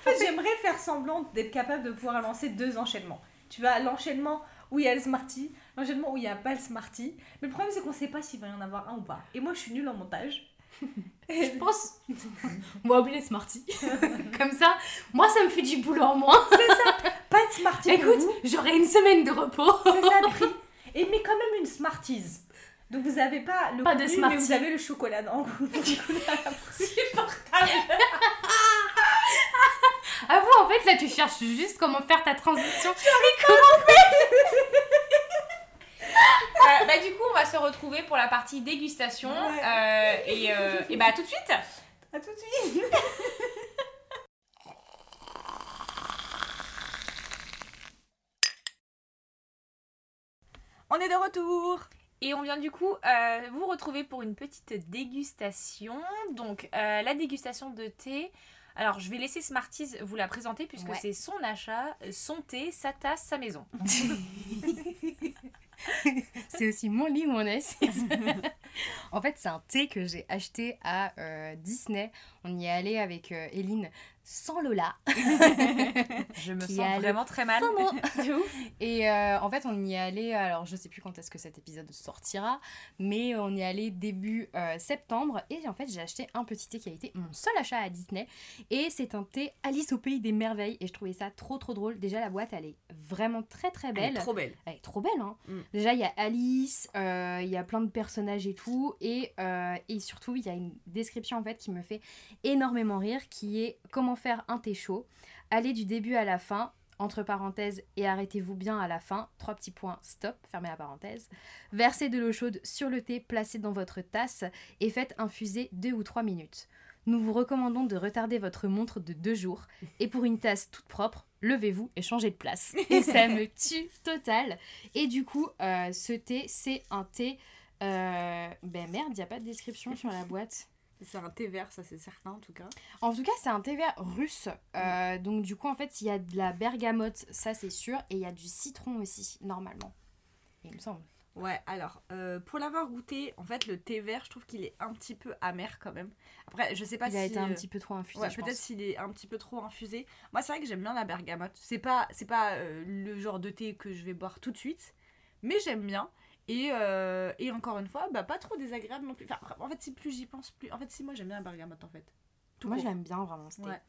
B: fait, j'aimerais faire semblant d'être capable de pouvoir lancer deux enchaînements. Tu vois, l'enchaînement où il y a le Smarty, l'enchaînement où il n'y a pas le Smarty. Mais le problème, c'est qu'on sait pas s'il va y en avoir un ou pas. Et moi, je suis nulle en montage.
D: Je pense. va oublier Smarty. Comme ça, moi ça me fait du boulot en moins.
B: Pas de Smarty
D: Écoute, j'aurai une semaine de repos.
B: C'est ça le prix. Et mais quand même une Smarties. Donc vous avez pas le
D: Pas de
B: contenu,
D: Smarties.
B: mais vous avez le chocolat dans
D: Avoue, en fait, là tu cherches juste comment faire ta transition.
C: Euh, bah, du coup, on va se retrouver pour la partie dégustation.
B: Ouais.
C: euh, et, euh, et bah, de.
B: À tout de suite. On est de retour.
C: Et on vient du coup euh, vous retrouver pour une petite dégustation. Donc, euh, la dégustation de thé. Alors, je vais laisser Smarties vous la présenter puisque
D: Ouais.
C: c'est son achat, son thé, sa tasse, sa maison.
D: C'est aussi mon lit où on est assise. en fait, c'est un thé que j'ai acheté à euh, Disney. On y est allé avec euh, Eline sans Lola.
C: Je me sens vraiment très mal.
D: Et euh, en fait, on y est allé, alors je sais plus quand est-ce que cet épisode sortira, mais on y est allé début euh, septembre. Et en fait, j'ai acheté un petit thé qui a été mon seul achat à Disney. Et c'est un thé Alice au pays des merveilles. Et je trouvais ça trop trop drôle. Déjà, la boîte, elle est vraiment très très belle.
C: trop belle.
D: Elle est trop belle, hein.
C: Mm.
D: Déjà, il y a Alice, euh, il y a plein de personnages et tout. Et, et surtout, il y a une description en fait qui me fait énormément rire, qui est comment faire un thé chaud. Allez du début à la fin, entre parenthèses, et arrêtez-vous bien à la fin. Trois petits points, stop, fermez la parenthèse. Versez de l'eau chaude sur le thé placé dans votre tasse et faites infuser deux ou trois minutes. Nous vous recommandons de retarder votre montre de deux jours. Et pour une tasse toute propre, levez-vous et changez de place. Et ça me tue total. Et du coup, euh, ce thé, c'est un thé. euh, Ben merde, il n'y a pas de description sur la boîte.
E: C'est un thé vert, ça c'est certain en tout cas.
D: En tout cas, c'est un thé vert russe. Euh, donc, du coup, en fait, il y a de la bergamote, ça c'est sûr. Et il y a du citron aussi, normalement. Il me semble.
B: Ouais, alors, euh, pour l'avoir goûté, en fait, le thé vert, je trouve qu'il est un petit peu amer quand même. Après, je sais pas
D: Il
B: si.
D: a été un
B: euh,
D: petit peu trop infusé.
B: Ouais, peut-être s'il est un petit peu trop infusé. Moi, c'est vrai que j'aime bien la bergamote. C'est pas, c'est pas euh, le genre de thé que je vais boire tout de suite, mais j'aime bien. Et, euh, et encore une fois, bah, pas trop désagréable non plus. Enfin, en fait, si plus j'y pense, plus. En fait, si moi j'aime bien la bergamote, en fait. Tout
D: Moi, je l'aime bien vraiment.
B: Ouais.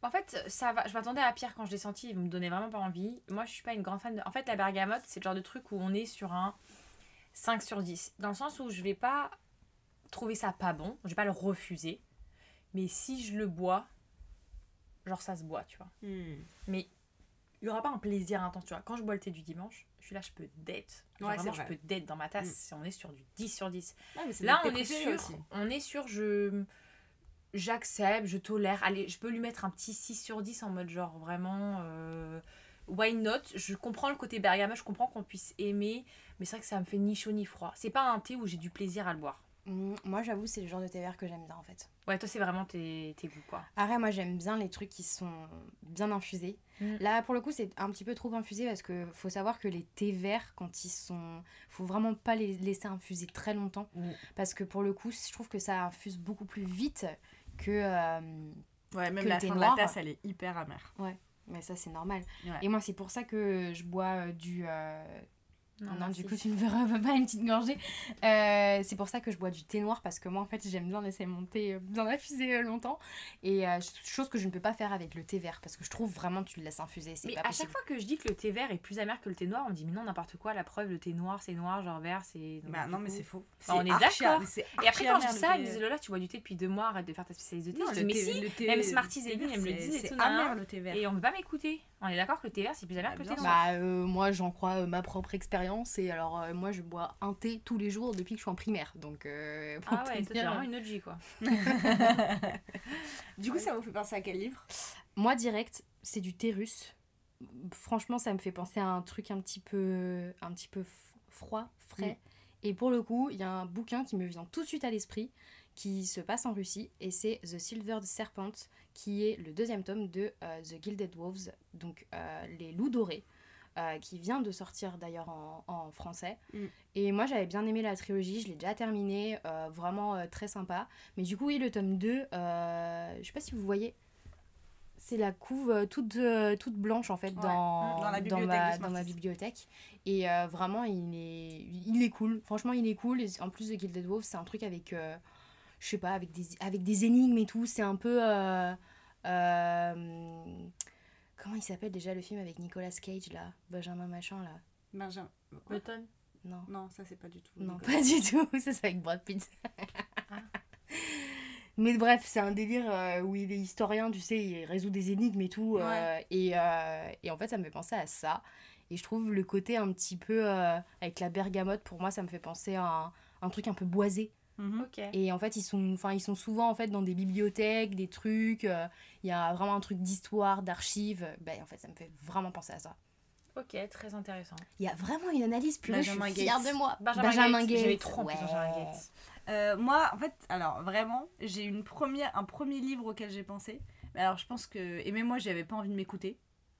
C: En fait, ça va. Je m'attendais à pire quand je l'ai senti. Il me donnait vraiment pas envie. Moi, je suis pas une grande fan de. En fait, la bergamote, c'est le genre de truc où on est sur un 5 sur 10. Dans le sens où je vais pas trouver ça pas bon. Je vais pas le refuser. Mais si je le bois, genre ça se boit, tu vois.
B: Hmm.
C: Mais il y aura pas un plaisir intense, tu vois. Quand je bois le thé du dimanche, je suis là, je peux date. Genre
B: Ouais,
C: vraiment,
B: c'est
C: je peux date dans ma tasse. On est sur du 10 sur 10.
B: Ouais, mais c'est
C: Là, on est
B: aussi.
C: on est je j'accepte, je tolère. Allez, je peux lui mettre un petit 6 sur 10 en mode genre vraiment euh, why not? Je comprends le côté bergamote, je comprends qu'on puisse aimer, mais c'est vrai que ça me fait ni chaud ni froid. C'est pas un thé où j'ai du plaisir à le boire.
D: Mm, Moi, j'avoue, c'est le genre de thé vert que j'aime bien en fait.
C: Ouais, toi c'est vraiment tes, tes goûts quoi.
D: Après, moi, j'aime bien les trucs qui sont bien infusés.
C: Mm.
D: Là, pour le coup, c'est un petit peu trop infusé parce que faut savoir que les thés verts, quand ils sont. faut vraiment pas les laisser infuser très longtemps.
C: Mm.
D: Parce que pour le coup, je trouve que ça infuse beaucoup plus vite que. euh,
B: Ouais, même
D: que
B: la fin de la tasse, elle est hyper amère.
D: Mais ça, c'est normal.
B: Ouais.
D: Et moi, c'est pour ça que je bois euh, du. euh, Non,
C: merci.
D: du coup, tu ne verras pas une petite gorgée. Euh, c'est pour ça que je bois du thé noir parce que moi, en fait, j'aime bien laisser mon thé euh, bien infusé euh, longtemps. Et euh, chose que je ne peux pas faire avec le thé vert parce que je trouve vraiment que tu le laisses infuser. C'est
C: Mais
D: pas
C: à
D: possible.
C: chaque fois que je dis que le thé vert est plus amer que le thé noir, on me dit mais non n'importe quoi, la preuve le thé noir c'est noir, genre vert c'est.
B: Bah non, mais c'est faux.
C: Bah, on est d'accord. Et après quand je dis ça, ils me disent Lola tu bois du thé depuis deux mois, arrête de faire ta spécialité de thé.
B: Non,
C: je dis
B: le
C: mais si, même Smarties et elles me le et
B: C'est amer le thé vert.
C: Et on veut pas m'écouter. On est d'accord que le thé vert c'est plus amer
B: Bah,
C: que le thé noir.
D: Bah, euh, moi, j'en crois euh, ma propre expérience. Et alors, euh, moi, je bois un thé tous les jours depuis que je suis en primaire. Donc, euh,
C: Ah ouais,
D: dire,
C: vraiment une OG quoi.
B: Du coup, ça vous fait penser à quel livre?
D: Moi, direct, c'est du thé russe. Franchement, ça me fait penser à un truc un petit peu, un petit peu froid, frais. Et pour le coup, il y a un bouquin qui me vient tout de suite à l'esprit, qui se passe en Russie, et c'est The Silver Serpent, qui est le deuxième tome de euh, The Gilded Wolves, donc euh, les loups dorés, euh, qui vient de sortir d'ailleurs en, en français.
B: Mm.
D: Et moi, j'avais bien aimé la trilogie, je l'ai déjà terminée, vraiment très sympa. Mais du coup, oui, le tome 2, euh, je sais pas si vous voyez, c'est la couve toute, toute blanche en fait
B: Ouais,
D: dans,
B: dans la
D: dans
B: bibliothèque
D: ma, dans bibliothèque. Et vraiment, il est, il est cool. Franchement, il est cool. Et en plus de Gilded Wolf, c'est un truc avec, je sais pas, avec des, avec des énigmes et tout. C'est un peu. euh, euh, comment il s'appelle déjà le film avec Nicolas Cage là Benjamin Machin là?
B: Benjamin.
C: Automne.
D: Non.
B: Non, ça c'est pas du tout.
D: Non,
B: Nicolas.
D: pas du tout. Ça, c'est avec Brad Pitt. Mais bref, c'est un délire euh, où il est historien, tu sais, il résout des énigmes et tout. euh, et, euh, et en fait, ça me fait penser à ça. Et je trouve le côté un petit peu euh, avec la bergamote, pour moi, ça me fait penser à un, un truc un peu boisé.
B: Mhm.
D: Et en fait, ils sont, enfin, ils sont souvent en fait dans des bibliothèques, des trucs. euh, Il y a vraiment un truc d'histoire, d'archives. Ben, en fait, ça me fait vraiment penser à ça.
C: Ok, très intéressant.
D: Il y a vraiment une analyse, puis je suis
B: Benjamin
D: fière
B: Gates.
D: de moi.
C: Benjamin, Gates. J'avais
D: Gates,
C: trop
D: ouais.
C: Benjamin Gates.
B: Euh, moi, en fait, alors vraiment, j'ai une première, un premier livre auquel j'ai pensé. Mais alors, je pense que. Et même moi, j'avais pas envie de m'écouter.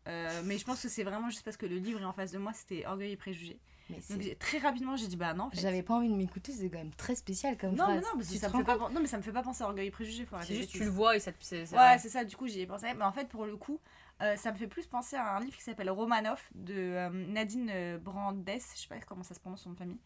B: Euh, mais je pense que c'est vraiment juste parce que le livre est en face de moi, c'était Orgueil et Préjugés.
D: Mais
B: Donc très rapidement, j'ai dit bah non. En fait.
D: J'avais pas envie de m'écouter, c'est quand même très spécial comme
B: Non,
D: phrase.
B: mais non, parce que ça me fait pas, non, mais ça me fait pas penser à Orgueil et Préjugés. Faut arrêter
C: C'est juste tu le vois et ça te.
B: Ouais, c'est ça, du coup j'y ai pensé. Mais en fait, pour le coup, euh, ça me fait plus penser à un livre qui s'appelle Romanoff de euh, Nadine euh, Brandes, je sais pas comment ça se prononce son nom de famille,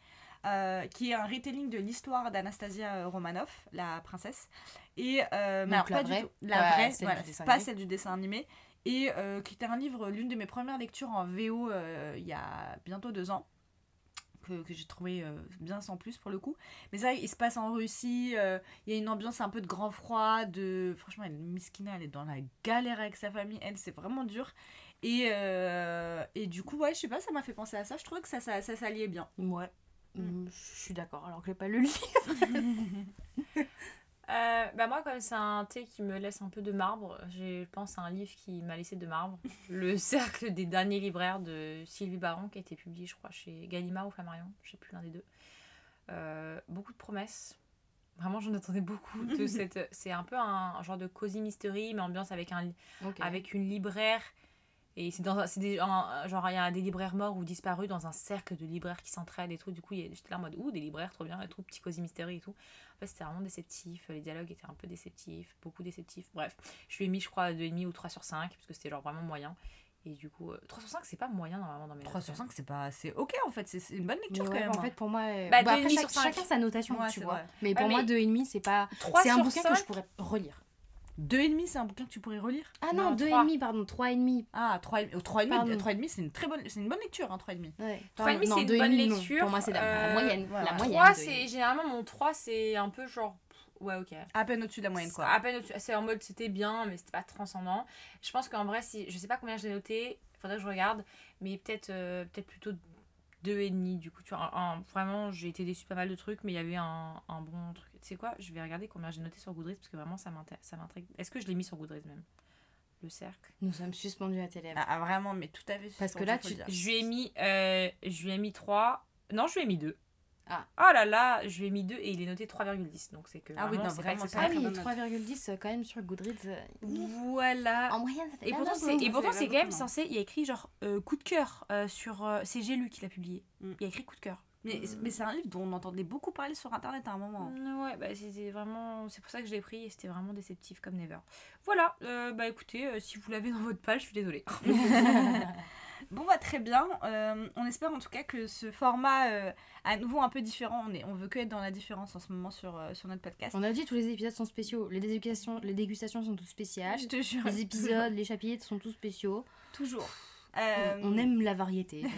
B: euh, qui est un retelling de l'histoire d'Anastasia Romanoff, la princesse. Et, euh, mais alors,
D: la
B: pas
D: vraie
B: du tout. La
D: Ouais,
B: vraie,
D: celle
B: voilà,
D: du dessin
B: pas
D: animé.
B: celle du dessin animé. Et euh, qui était un livre, l'une de mes premières lectures en VO euh, il y a bientôt deux ans que, que j'ai trouvé euh, bien sans plus pour le coup. Mais ça, il se passe en Russie, euh, il y a une ambiance un peu de grand froid, de... Franchement, elle, Miskina, elle est dans la galère avec sa famille, elle, c'est vraiment dur. Et, euh, et du coup, ouais, je sais pas, ça m'a fait penser à ça, je trouvais que ça, ça, ça s'alliait bien.
D: Ouais.
B: Mm,
D: Je suis d'accord, alors que j'ai pas le livre.
C: Euh, bah moi, comme c'est un thé qui me laisse un peu de marbre, je pense à un livre qui m'a laissé de marbre. Le cercle des derniers libraires de Sylvie Baron, qui a été publié, je crois, chez Gallimard ou Flammarion, je sais plus l'un des deux. Euh, beaucoup de promesses. Vraiment, j'en attendais beaucoup de cette. C'est un peu un, genre de cozy mystery, mais ambiance avec, un, avec une libraire Et c'est dans un, c'est des, un- genre, il y a des libraires morts ou disparus dans un cercle de libraires qui s'entraident et tout. Du coup, il y a- j'étais là en mode, ouh, des libraires, trop bien, et tout, petit cosy mystery et tout. En fait, c'était vraiment déceptif. Les dialogues étaient un peu déceptifs, beaucoup déceptifs. Bref, je lui ai mis, je crois, 2,5 ou 3 sur 5, parce que c'était genre vraiment moyen. Et du coup, euh, 3 sur 5, c'est pas moyen normalement dans mes
B: 3
C: notes.
B: sur 5, c'est pas. C'est ok en fait, c'est c'est une bonne lecture quand
D: ouais,
B: même.
D: en fait, pour moi. euh,
C: Bah,
D: bah,
C: deux et
D: après,
C: demi
D: chaque-
C: sur cinq.
D: chacun sa notation,
B: Ouais,
D: tu
B: c'est
D: vois.
B: vrai.
D: Mais pour
C: Ouais,
D: moi,
C: mais-
D: 2,5, c'est pas.
C: 3
D: C'est un bouquin
C: 5,
D: que je pourrais relire.
B: 2,5, c'est un bouquin que tu pourrais relire
D: Ah
C: Non,
D: non,
C: trois.
D: 2,5, pardon, 3,5.
B: Ah, 3,5, 3,5,
D: Pardon.
B: 3,5 c'est une très bonne, c'est une bonne lecture, hein, 3,5.
D: Ouais.
C: Trois et demi,
D: Non,
C: c'est une
D: 2,5,
C: bonne
D: non.
C: lecture.
D: Pour moi, c'est la, la
C: Euh,
D: moyenne. la moyenne.
C: 3,
D: 2,5.
C: c'est généralement mon 3, c'est un peu genre. Ouais, ok.
B: À peine au-dessus de la moyenne, quoi.
C: À peine au-dessus. C'est en mode c'était bien, mais c'était pas transcendant. Je pense qu'en vrai, si je sais pas combien j'ai noté, faudrait que je regarde, mais peut-être euh, peut-être plutôt deux et demi du coup. Tu vois, un- un- vraiment, j'ai été déçue pas mal de trucs, mais il y avait un, un bon truc. Tu sais quoi Je vais regarder combien j'ai noté sur Goodreads parce que vraiment ça m'intrigue. Est-ce que je l'ai mis sur Goodreads même? Le cercle?
D: Nous sommes suspendus à tes lèvres.
B: Ah, ah, vraiment, mais tout à fait.
D: Parce que là, tu-.
C: Je lui ai mis euh, je lui ai mis 3. Non, je lui ai mis 2.
D: Ah.
C: Oh là là, je lui ai mis 2 et il est noté 3,10. Donc c'est que
B: Ah oui, non,
C: c'est pas
B: vraiment,
C: exceptionnel.
D: Ah oui,
B: bonne note.
D: 3,10 euh, quand même sur Goodreads. euh,
C: Voilà.
D: En moyenne, ça fait
C: Et pourtant, c'est,
D: hein.
C: et pourtant, c'est quand même censé. Il y a écrit genre euh, coup de cœur euh, sur. euh, c'est J'ai lu qui l'a publié.
B: Mm.
C: Il y a écrit coup de cœur.
B: Mais, mais c'est un livre dont on entendait beaucoup parler sur internet à un moment.
C: Mm, Ouais, bah c'était vraiment. C'est pour ça que je l'ai pris et c'était vraiment déceptif comme never. Voilà, euh, bah écoutez, euh, si vous l'avez dans votre page, je suis désolée.
B: Bon bah très bien, Euh, on espère en tout cas que ce format euh, à nouveau un peu différent, on, est, on veut que être dans la différence en ce moment sur, euh, sur notre podcast.
D: On a dit tous les épisodes sont spéciaux. Les dégustations, les dégustations sont toutes spéciales.
B: Je te jure.
D: Les épisodes, les chapitres sont tous spéciaux.
B: Toujours.
D: On-
B: Euh,
D: On aime la variété.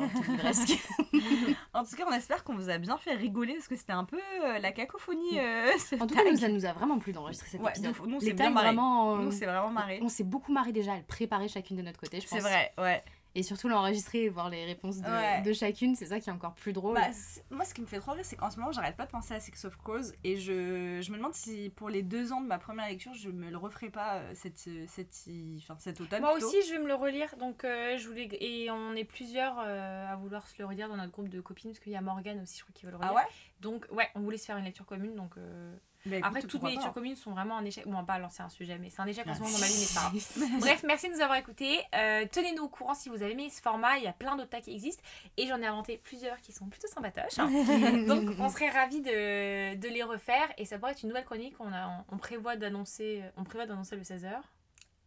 B: En tout cas, on espère qu'on vous a bien fait rigoler parce que c'était un peu euh, la cacophonie. euh, ce
D: en tout cas, nous, ça nous a vraiment plu d'enregistrer cet
B: Ouais,
D: épisode.
B: nous- bien marré.
D: vraiment. euh,
B: Nous, c'est vraiment marré.
D: on s'est beaucoup marré déjà à le préparer chacune de notre côté, je pense.
B: C'est vrai, ouais.
D: Et surtout l'enregistrer et voir les réponses de,
B: Ouais.
D: de chacune, c'est ça qui est encore plus drôle.
B: Bah, moi, ce qui me fait trop rire, c'est qu'en ce moment, j'arrête pas de penser à Six of Crows et je, je me demande si pour les deux ans de ma première lecture, je me le referai pas euh, cette, cette, enfin, cet automne.
C: Moi
B: plutôt.
C: aussi, je vais me le relire. Donc, euh, je voulais. Et on est plusieurs euh, à vouloir se le relire dans notre groupe de copines parce qu'il y a Morgane aussi, je crois, qui veut le relire.
B: Ah ouais?
C: Donc, ouais, on voulait se faire une lecture commune. Donc, euh,
B: Bah,
C: après, toutes mes lectures communes sont vraiment un échec. Bon, on va pas lancer un sujet, mais c'est un échec en ce moment dans ma vie, mais c'est pas grave. Bref, merci de nous avoir écoutés. Euh, Tenez-nous au courant si vous avez aimé ce format. Il y a plein d'autres tas qui existent. Et j'en ai inventé plusieurs qui sont plutôt sympatoches. hein. Donc, on serait ravis de, de les refaire. Et ça pourrait être une nouvelle chronique. On, a, on prévoit d'annoncer on prévoit d'annoncer le 16h.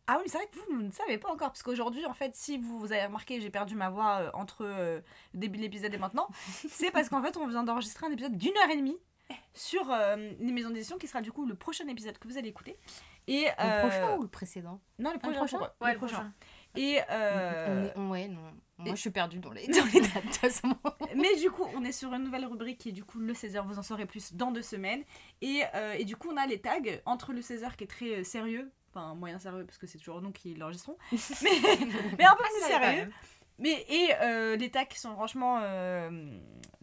B: Ah oui, mais c'est vrai que vous, vous ne savez pas encore, parce qu'aujourd'hui, en fait, si vous, vous avez remarqué, j'ai perdu ma voix euh, entre euh, le début de l'épisode et maintenant, c'est parce qu'en fait, on vient d'enregistrer un épisode d'une heure et demie sur euh, les maisons d'édition, qui sera du coup le prochain épisode que vous allez écouter. Et,
D: Le
B: euh,
D: prochain ou le précédent?
B: Non, le prochain.
D: prochain?
B: pour-
C: Ouais,
B: le prochain. Et euh,
D: On est- on- Ouais, non. Moi,
B: et-
D: je suis perdue dans les, dans les dates, de toute façon.
B: Mais du coup, on est sur une nouvelle rubrique qui est du coup le 16h, vous en saurez plus dans deux semaines. Et, euh, et du coup, on a les tags entre le 16h qui est très sérieux, enfin moyen sérieux parce que c'est toujours nous qui l'enregistrons, mais, mais un peu
C: Ah,
B: plus sérieux. Mais et euh, les tags qui sont franchement euh,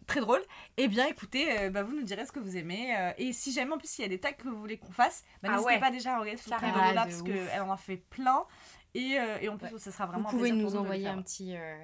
B: très drôles. Eh bien, écoutez, euh, bah, vous nous direz ce que vous aimez. euh, et si jamais en plus il y a des tags que vous voulez qu'on fasse, bah,
C: Ah
B: n'hésitez
C: ouais.
B: pas déjà à regarder sur le là parce qu'elle en a fait plein. Et, et en plus,
D: Ouais.
B: ça sera
D: Vous
B: vraiment. un
D: pouvez nous envoyer un petit euh,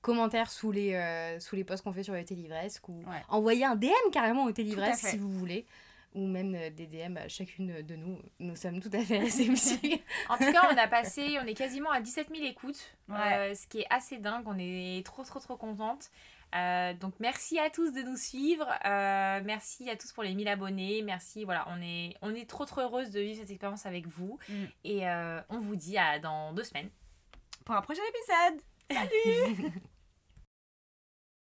D: commentaire sous les, euh, sous les posts qu'on fait sur le Télivresque ou
B: Ouais.
D: envoyer un DM carrément au Télivresque si vous voulez. Ou même euh, des DM à chacune de nous. Nous sommes tout à fait réceptifs.
C: En tout cas, on a passé, on est quasiment à 17 000 écoutes,
B: Ouais.
C: euh, ce qui est assez dingue. On est trop, trop, trop contente. Euh, donc, merci à tous de nous suivre. Euh, merci à tous pour les 1000 abonnés. Merci, voilà, on est, on est trop, trop heureuse de vivre cette expérience avec vous.
B: Mm.
C: Et on vous dit à dans deux semaines.
B: Pour un prochain épisode. Salut